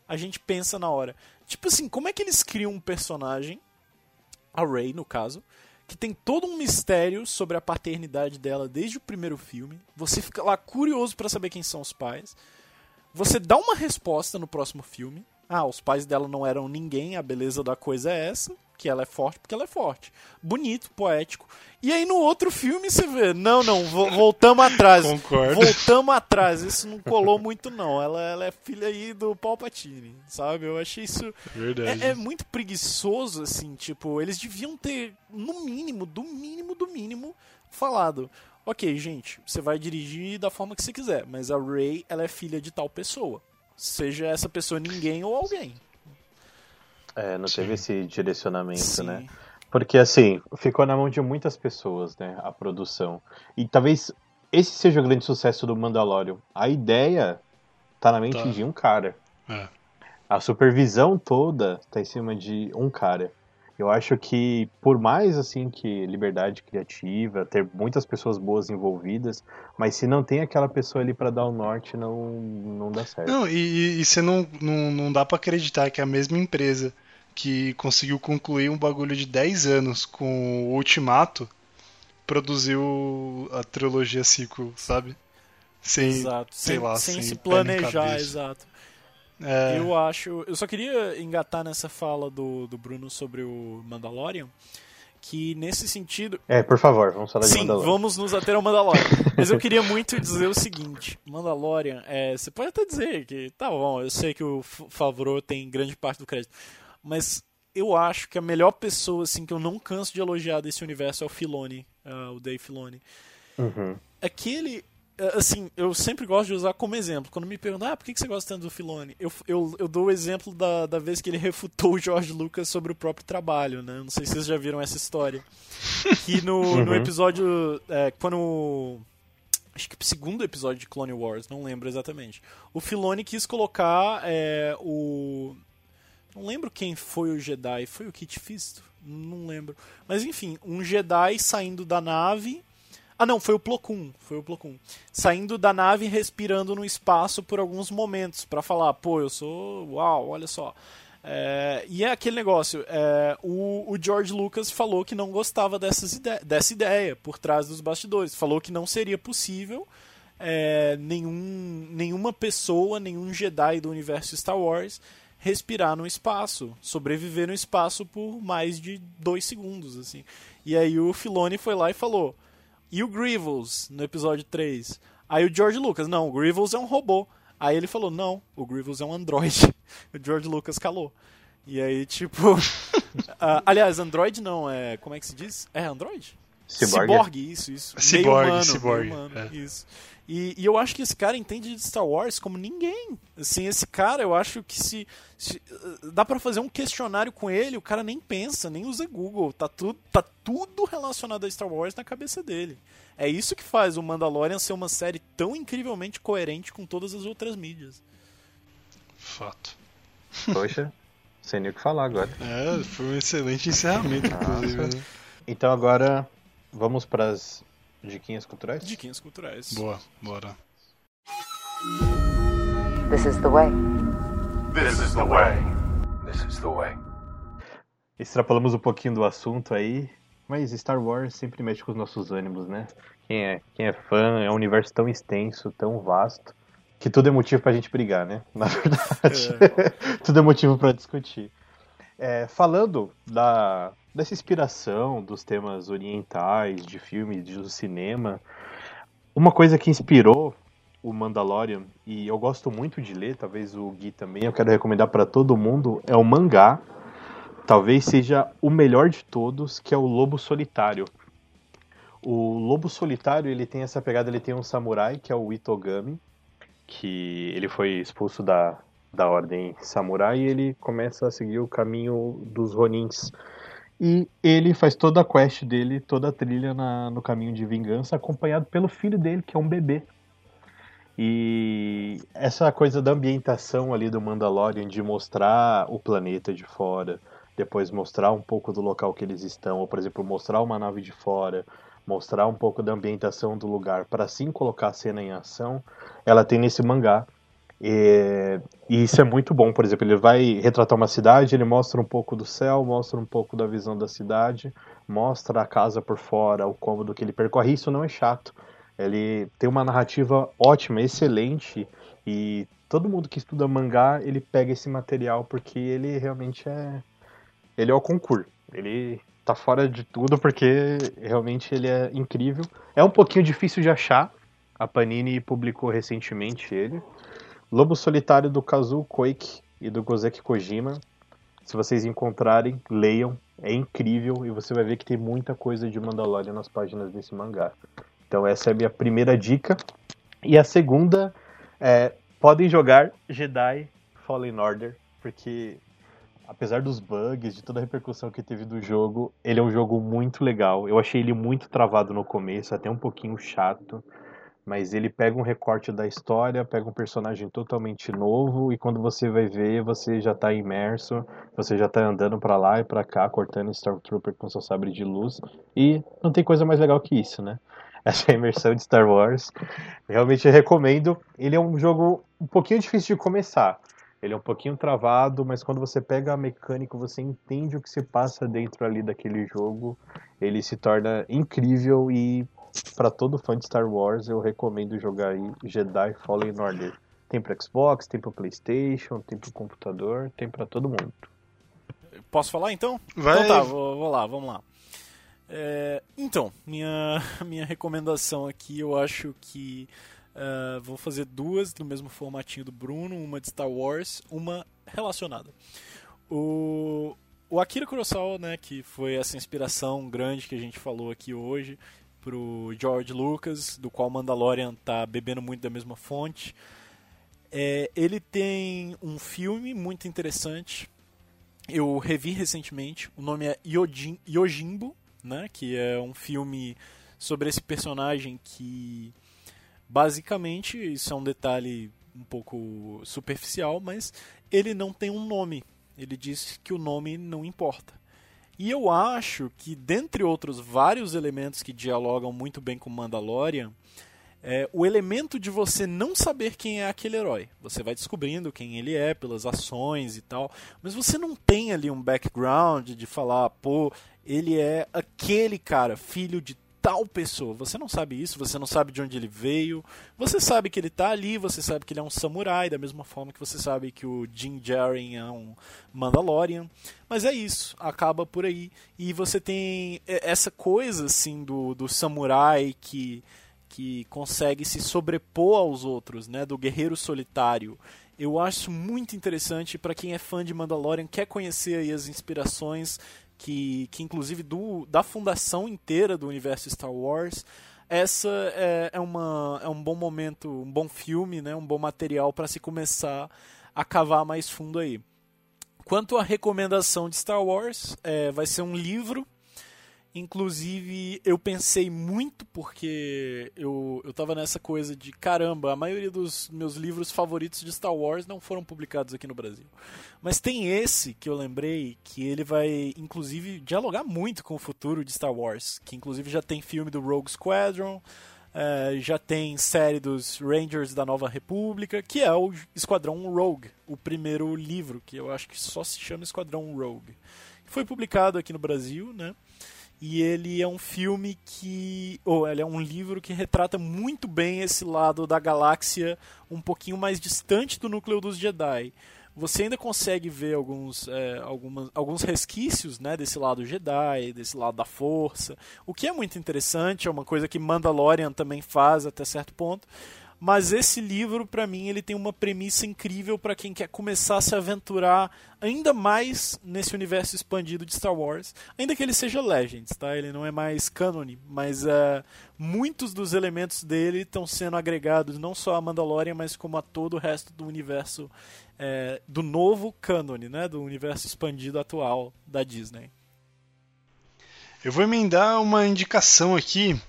a gente pensa na hora. Tipo assim, como é que eles criam um personagem a Ray, no caso, que tem todo um mistério sobre a paternidade dela desde o primeiro filme. Você fica lá curioso para saber quem são os pais. Você dá uma resposta no próximo filme. Ah, os pais dela não eram ninguém, a beleza da coisa é essa que ela é forte porque ela é forte. Bonito, poético. E aí no outro filme você vê, não, não, vo voltamos atrás. Concordo. Voltamos atrás. Isso não colou muito não. Ela, ela é filha aí do Palpatine, sabe? Eu achei isso Verdade. é, é muito preguiçoso assim, tipo, eles deviam ter no mínimo, do mínimo, do mínimo falado. OK, gente, você vai dirigir da forma que você quiser, mas a Rey, ela é filha de tal pessoa. Seja essa pessoa ninguém ou alguém. É, não teve esse direcionamento, Sim. né? Porque assim, ficou na mão de muitas pessoas, né, a produção. E talvez esse seja o grande sucesso do Mandalorian. A ideia tá na mente Tá. de um cara. É. A supervisão toda tá em cima de um cara. Eu acho que por mais assim que liberdade criativa, ter muitas pessoas boas envolvidas, mas se não tem aquela pessoa ali pra dar o norte, não não dá certo. Não, e, e- e você não, não, não dá pra acreditar que a mesma empresa que conseguiu concluir um bagulho de 10 anos com o Ultimato produziu a trilogia sequel, sabe? Sem, Exato. sei sem, lá, sem sem se planejar, exato. é, Eu acho. Eu só queria engatar nessa fala do, do Bruno sobre o Mandalorian. Que nesse sentido. É, por favor, vamos falar de Sim, Mandalorian. vamos nos ater ao Mandalorian. Mas eu queria muito dizer o seguinte: Mandalorian, é, você pode até dizer que tá bom, eu sei que o Favreau tem grande parte do crédito, mas eu acho que a melhor pessoa assim que eu não canso de elogiar desse universo é o Filoni, ah, o Dave Filoni. Uhum. Aquele. é, Assim, eu sempre gosto de usar como exemplo. Quando me perguntam, ah, por que você gosta tanto do Filoni? Eu, eu, eu dou o exemplo da, da vez que ele refutou o George Lucas sobre o próprio trabalho, né? Não sei se vocês já viram essa história. Que no, no Uhum. episódio. É, quando. Acho que o segundo episódio de Clone Wars, não lembro exatamente. O Filoni quis colocar é, o. Não lembro quem foi o Jedi. Foi o Kit Fisto? Não lembro. Mas enfim, um Jedi saindo da nave. Ah, não, foi o Plo Koon, foi o Plo Koon. Saindo da nave respirando no espaço por alguns momentos pra falar, pô, eu sou, uau, olha só. É, e é aquele negócio, é, o, o George Lucas falou que não gostava dessas ide dessa ideia por trás dos bastidores. Falou que não seria possível é, nenhum, nenhuma pessoa, nenhum Jedi do universo Star Wars respirar no espaço, sobreviver no espaço por mais de dois segundos, assim. E aí o Filoni foi lá e falou: e o Grievous no episódio 3? Aí o George Lucas, não, o Grievous é um robô. Aí ele falou, não, o Grievous é um androide. O George Lucas calou. E aí, tipo. ah, aliás, android não, é. Como é que se diz? É android? Ciborgue? isso, isso. Ciborgue, meio humano, ciborgue, meio humano, é. isso. E, e eu acho que esse cara entende de Star Wars como ninguém. Assim, esse cara, eu acho que se. se uh, dá pra fazer um questionário com ele, o cara nem pensa, nem usa Google. Tá tudo, tá tudo relacionado a Star Wars na cabeça dele. É isso que faz o Mandalorian ser uma série tão incrivelmente coerente com todas as outras mídias. Fato. Poxa, sem nem o que falar agora. É, foi um excelente encerramento, inclusive. Né? Então agora vamos para as diquinhas culturais? Diquinhas culturais. Boa, bora. This is the way. This is the way. This is the way. Extrapolamos um pouquinho do assunto aí, mas Star Wars sempre mexe com os nossos ânimos, né? Quem é, quem é fã, é um universo tão extenso, tão vasto, que tudo é motivo pra gente brigar, né? Na verdade, tudo é motivo pra discutir. É, falando da, dessa inspiração dos temas orientais, de filme, de, do cinema, uma coisa que inspirou o Mandalorian, e eu gosto muito de ler, talvez o Gui também, eu quero recomendar pra todo mundo, é o mangá talvez seja o melhor de todos, que é o Lobo Solitário. O Lobo Solitário, ele tem essa pegada, ele tem um samurai, que é o Itogami, que ele foi expulso da, da ordem samurai e ele começa a seguir o caminho dos Ronins. E ele faz toda a quest dele, toda a trilha na, no caminho de vingança, acompanhado pelo filho dele, que é um bebê. E essa coisa da ambientação ali do Mandalorian, de mostrar o planeta de fora, depois mostrar um pouco do local que eles estão, ou por exemplo, mostrar uma nave de fora, mostrar um pouco da ambientação do lugar, para assim colocar a cena em ação, ela tem nesse mangá. E, e, isso é muito bom, por exemplo, ele vai retratar uma cidade, ele mostra um pouco do céu, mostra um pouco da visão da cidade, mostra a casa por fora, o cômodo que ele percorre. Isso não é chato. Ele tem uma narrativa ótima, excelente, e todo mundo que estuda mangá, ele pega esse material porque ele realmente é ele é o concurso. Ele tá fora de tudo porque realmente ele é incrível. É um pouquinho difícil de achar. A Panini publicou recentemente ele. Lobo Solitário do Kazu Koike e do Gozeki Kojima. Se vocês encontrarem, leiam. É incrível e você vai ver que tem muita coisa de Mandalorian nas páginas desse mangá. Então essa é a minha primeira dica. E a segunda é podem jogar Jedi Fallen Order, porque apesar dos bugs, de toda a repercussão que teve do jogo, ele é um jogo muito legal. Eu achei ele muito travado no começo, até um pouquinho chato mas ele pega um recorte da história, pega um personagem totalmente novo e quando você vai ver, você já está imerso, você já está andando para lá e para cá, cortando Stormtrooper com seu sabre de luz e não tem coisa mais legal que isso, né? Essa é imersão de Star Wars. Realmente recomendo. Ele é um jogo um pouquinho difícil de começar. Ele é um pouquinho travado, mas quando você pega a mecânica, você entende o que se passa dentro ali daquele jogo, ele se torna incrível e para todo fã de Star Wars, eu recomendo jogar aí Jedi Fallen Order. Tem para Xbox, tem para PlayStation, tem para computador, tem para todo mundo. Posso falar então? Vai. Então tá, vou, vou lá, vamos lá. É, então, minha, minha recomendação aqui, eu acho que uh, vou fazer duas do mesmo formatinho do Bruno, uma de Star Wars, uma relacionada. O, o Akira Kurosawa, né, que foi essa inspiração grande que a gente falou aqui hoje, pro George Lucas, do qual Mandalorian tá bebendo muito da mesma fonte. É, ele tem um filme muito interessante. Eu revi recentemente. O nome é Yojin, Yojimbo, né? Que é um filme sobre esse personagem que basicamente isso é um detalhe um pouco superficial, mas ele não tem um nome. Ele diz que o nome não importa. E eu acho que, dentre outros vários elementos que dialogam muito bem com Mandalorian, é, o elemento de você não saber quem é aquele herói. Você vai descobrindo quem ele é pelas ações e tal, mas você não tem ali um background de falar, pô, ele é aquele cara, filho de tal pessoa. Você não sabe isso, você não sabe de onde ele veio. Você sabe que ele está ali, você sabe que ele é um samurai, da mesma forma que você sabe que o Jim Jaren é um Mandalorian. Mas é isso, acaba por aí. E você tem essa coisa assim do, do samurai que que consegue se sobrepor aos outros, né, do guerreiro solitário. Eu acho muito interessante para quem é fã de Mandalorian, quer conhecer as inspirações que, que inclusive do, da fundação inteira do universo Star Wars, essa é, é, uma, é um bom momento, um bom filme, né, um bom material para se começar a cavar mais fundo aí. Quanto à recomendação de Star Wars, é, vai ser um livro Inclusive, eu pensei muito porque eu, eu tava nessa coisa de caramba, a maioria dos meus livros favoritos de Star Wars não foram publicados aqui no Brasil. Mas tem esse que eu lembrei que ele vai, inclusive, dialogar muito com o futuro de Star Wars. Que inclusive já tem filme do Rogue Squadron, é, já tem série dos Rangers da Nova República, que é o Esquadrão Rogue, o primeiro livro, que eu acho que só se chama Esquadrão Rogue. Foi publicado aqui no Brasil, né? E ele é um filme que. Ou ele é um livro que retrata muito bem esse lado da galáxia um pouquinho mais distante do núcleo dos Jedi. Você ainda consegue ver alguns, é, algumas, alguns resquícios né, desse lado Jedi, desse lado da força, o que é muito interessante, é uma coisa que Mandalorian também faz até certo ponto, mas esse livro, para mim, ele tem uma premissa incrível para quem quer começar a se aventurar ainda mais nesse universo expandido de Star Wars. Ainda que ele seja Legends, tá? Ele não é mais canon, mas uh, muitos dos elementos dele estão sendo agregados não só a Mandalorian, mas como a todo o resto do universo uh, do novo canon, né? Do universo expandido atual da Disney. Eu vou emendar uma indicação aqui,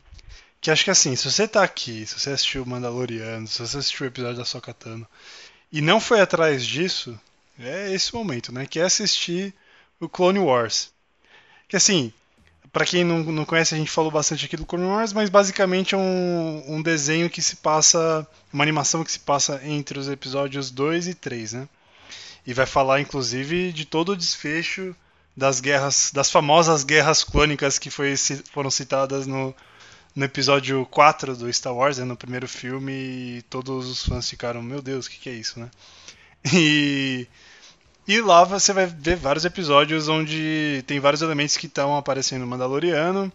que acho que assim, se você tá aqui, se você assistiu Mandaloriano, se você assistiu o episódio da Sokatano, e não foi atrás disso, é esse momento, né? Que é assistir o Clone Wars. Que assim, para quem não, não conhece, a gente falou bastante aqui do Clone Wars, mas basicamente é um, um desenho que se passa, uma animação que se passa entre os episódios 2 e 3, né? E vai falar inclusive de todo o desfecho das guerras, das famosas guerras clônicas que foi, foram citadas no, no episódio 4 do Star Wars, né, no primeiro filme, e todos os fãs ficaram, meu Deus, o que, que é isso, né? E, e lá você vai ver vários episódios onde tem vários elementos que estão aparecendo no Mandaloriano.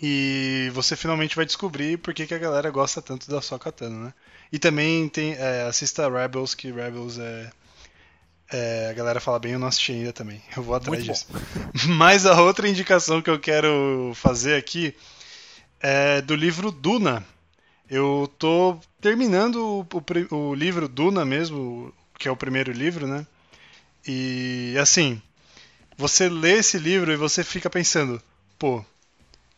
E você finalmente vai descobrir por que, que a galera gosta tanto da sua katana, né? E também tem, é, assista Rebels, que Rebels é, é, A galera fala bem, eu não assisti ainda também. Eu vou atrás Muito disso. Mas a outra indicação que eu quero fazer aqui é do livro Duna. Eu tô terminando o, o, o livro Duna mesmo, que é o primeiro livro, né? E assim, você lê esse livro e você fica pensando, pô,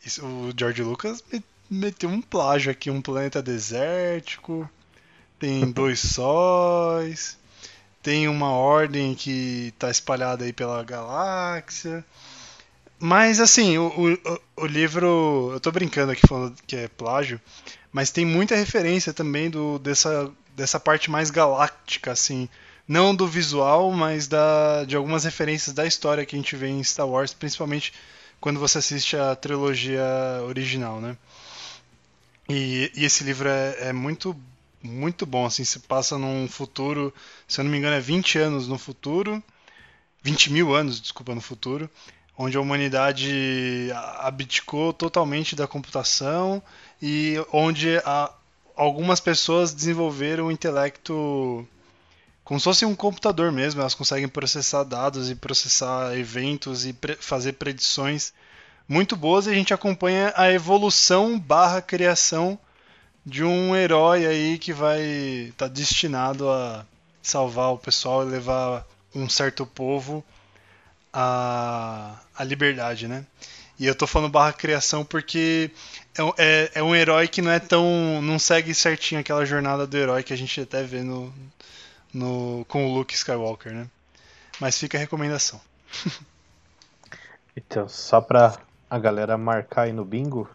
isso, o George Lucas meteu um plágio aqui, um planeta desértico, tem dois sóis, tem uma ordem que está espalhada aí pela galáxia. Mas assim, o, o, o, livro. Eu tô brincando aqui falando que é plágio, mas tem muita referência também do, dessa, dessa parte mais galáctica, assim. Não do visual, mas da, de algumas referências da história que a gente vê em Star Wars, principalmente quando você assiste a trilogia original, né? E, e esse livro é, é, muito, muito bom, assim, se passa num futuro, se eu não me engano é 20 anos no futuro, 20 mil anos, desculpa, no futuro, onde a humanidade abdicou totalmente da computação e onde a, algumas pessoas desenvolveram o intelecto como se fosse um computador mesmo, elas conseguem processar dados e processar eventos e pre fazer predições muito boas e a gente acompanha a evolução barra criação de um herói aí que vai estar tá destinado a salvar o pessoal e levar um certo povo à, à liberdade, né? E eu tô falando barra criação porque é, é, é, um herói que não é tão. não segue certinho aquela jornada do herói que a gente até vê no, no, com o Luke Skywalker, né? Mas fica a recomendação. então, só pra a galera marcar aí no bingo,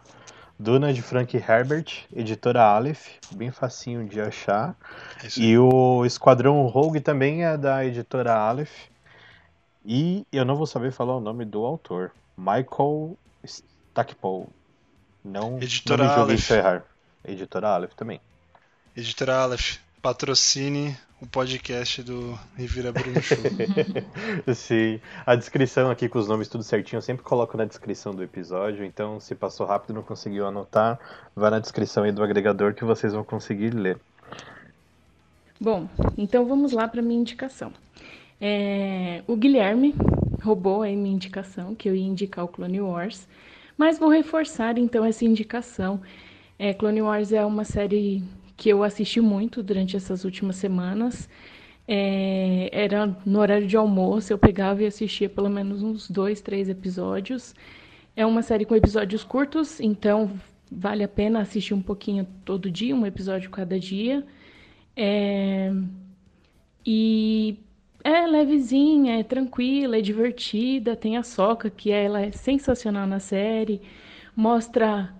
Duna de Frank Herbert, editora Aleph, bem facinho de achar. É e o Esquadrão Rogue também é da editora Aleph. E eu não vou saber falar o nome do autor, Michael Stackpole. Não, editora não me Aleph. errar. Editora Aleph também. Editora Aleph, patrocine o podcast do Rivira Bruno Show. Sim, a descrição aqui com os nomes tudo certinho eu sempre coloco na descrição do episódio, então se passou rápido e não conseguiu anotar, vai na descrição aí do agregador que vocês vão conseguir ler. Bom, então vamos lá para minha indicação. É, o Guilherme roubou aí minha indicação, que eu ia indicar o Clone Wars, mas vou reforçar então essa indicação. É, Clone Wars é uma série que eu assisti muito durante essas últimas semanas. É, era no horário de almoço, eu pegava e assistia pelo menos uns dois, três episódios. É uma série com episódios curtos, então vale a pena assistir um pouquinho todo dia, um episódio cada dia. É... E é levezinha, é tranquila, é divertida. Tem a Soca, que ela é sensacional na série. Mostra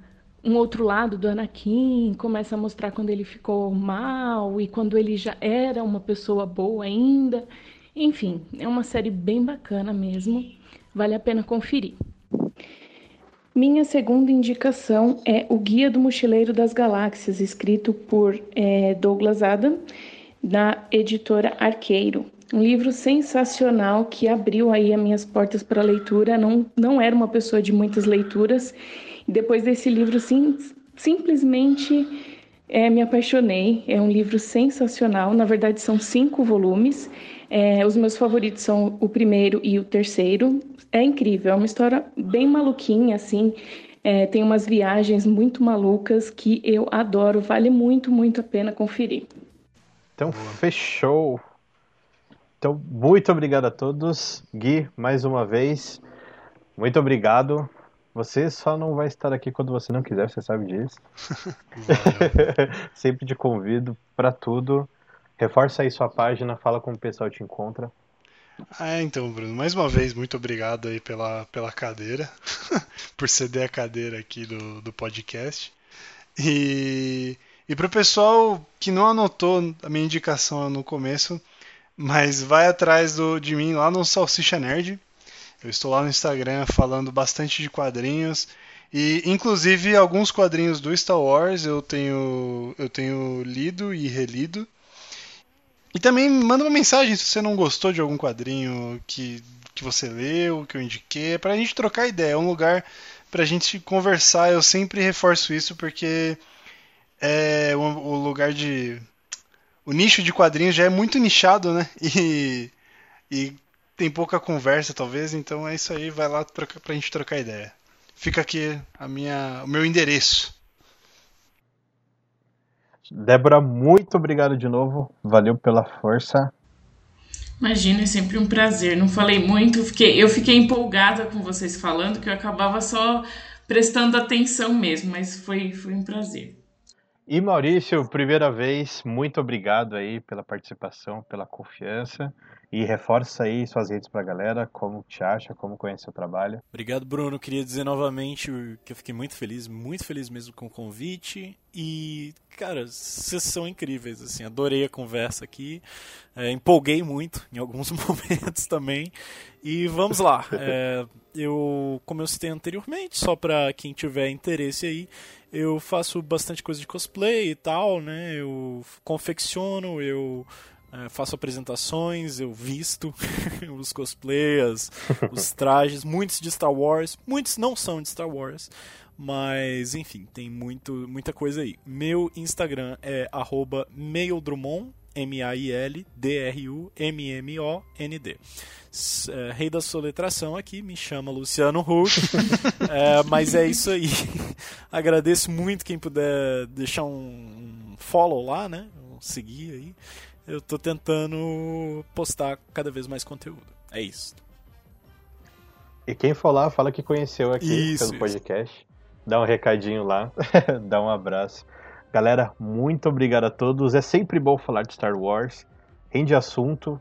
um outro lado do Anakin, começa a mostrar quando ele ficou mal e quando ele já era uma pessoa boa ainda. Enfim, é uma série bem bacana mesmo, vale a pena conferir. Minha segunda indicação é O Guia do Mochileiro das Galáxias, escrito por é, Douglas Adam, da editora Arqueiro. Um livro sensacional que abriu aí as minhas portas para leitura. Não, não era uma pessoa de muitas leituras depois desse livro, sim, simplesmente é, me apaixonei. É um livro sensacional. Na verdade, são cinco volumes. É, os meus favoritos são o primeiro e o terceiro. É incrível, é uma história bem maluquinha, assim. É, tem umas viagens muito malucas que eu adoro. Vale muito, muito a pena conferir. Então, fechou. Então, muito obrigado a todos. Gui, mais uma vez, muito obrigado Você só não vai estar aqui quando você não quiser, você sabe disso. Sempre te convido para tudo. Reforça aí sua página, fala como o pessoal te encontra. Ah, então, Bruno, mais uma vez, muito obrigado aí pela, pela cadeira, por ceder a cadeira aqui do, do podcast. E, e para o pessoal que não anotou a minha indicação no começo, mas vai atrás do, de mim lá no Salsicha Nerd. Eu estou lá no Instagram falando bastante de quadrinhos. E inclusive alguns quadrinhos do Star Wars eu tenho, eu tenho lido e relido. E também manda uma mensagem se você não gostou de algum quadrinho que, que você leu, que eu indiquei, é pra gente trocar ideia, é um lugar pra gente conversar. Eu sempre reforço isso porque é o lugar de. O nicho de quadrinhos já é muito nichado, né? E, e tem pouca conversa, talvez, então é isso aí, vai lá troca, pra gente trocar ideia. Fica aqui a minha, o meu endereço. Débora, muito obrigado de novo. Valeu pela força. Imagina, é sempre um prazer. Não falei muito, fiquei, eu fiquei empolgada com vocês falando, que eu acabava só prestando atenção mesmo, mas foi, foi um prazer. E Maurício, primeira vez, muito obrigado aí pela participação, pela confiança. E reforça aí suas redes pra galera, como te acha, como conhece o trabalho. Obrigado, Bruno. Queria dizer novamente que eu fiquei muito feliz, muito feliz mesmo com o convite. E, cara, vocês são incríveis, assim, adorei a conversa aqui. É, empolguei muito em alguns momentos também. E vamos lá. É, eu, como eu citei anteriormente, só para quem tiver interesse aí, eu faço bastante coisa de cosplay e tal, né? Eu confecciono, eu é, faço apresentações, eu visto os cosplayers, os trajes, muitos de Star Wars, muitos não são de Star Wars, mas enfim, tem muito, muita coisa aí. Meu Instagram é @maildrumond, M-A-I-L-D-R-U-M-M-O-N-D. É, rei da soletração aqui, me chama Luciano Huck. é, mas é isso aí. Agradeço muito quem puder deixar um follow lá, né? Um seguir aí eu tô tentando postar cada vez mais conteúdo. É isso. E quem for lá, fala que conheceu aqui isso, pelo podcast. Isso. Dá um recadinho lá, dá um abraço. Galera, muito obrigado a todos. É sempre bom falar de Star Wars. Rende assunto.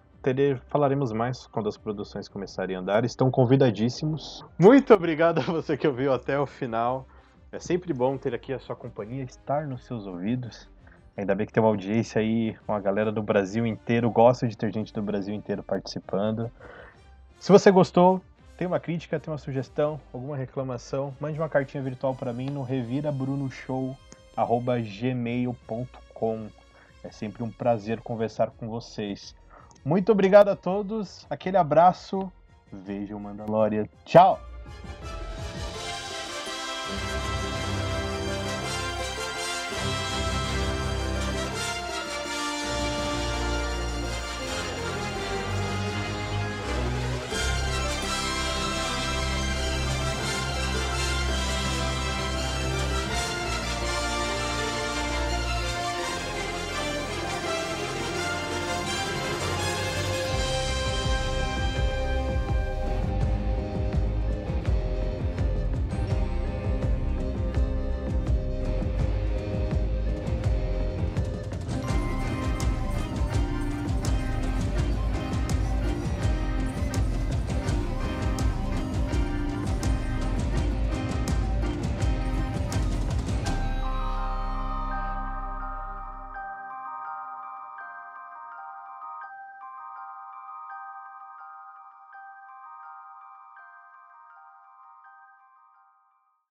Falaremos mais quando as produções começarem a andar. Estão convidadíssimos. Muito obrigado a você que ouviu até o final. É sempre bom ter aqui a sua companhia, estar nos seus ouvidos. Ainda bem que tem uma audiência aí, uma galera do Brasil inteiro. Gosto de ter gente do Brasil inteiro participando. Se você gostou, tem uma crítica, tem uma sugestão, alguma reclamação, mande uma cartinha virtual para mim no revirabrunoshow@gmail.com. É sempre um prazer conversar com vocês. Muito obrigado a todos. Aquele abraço. Vejam Mandalorian. Tchau.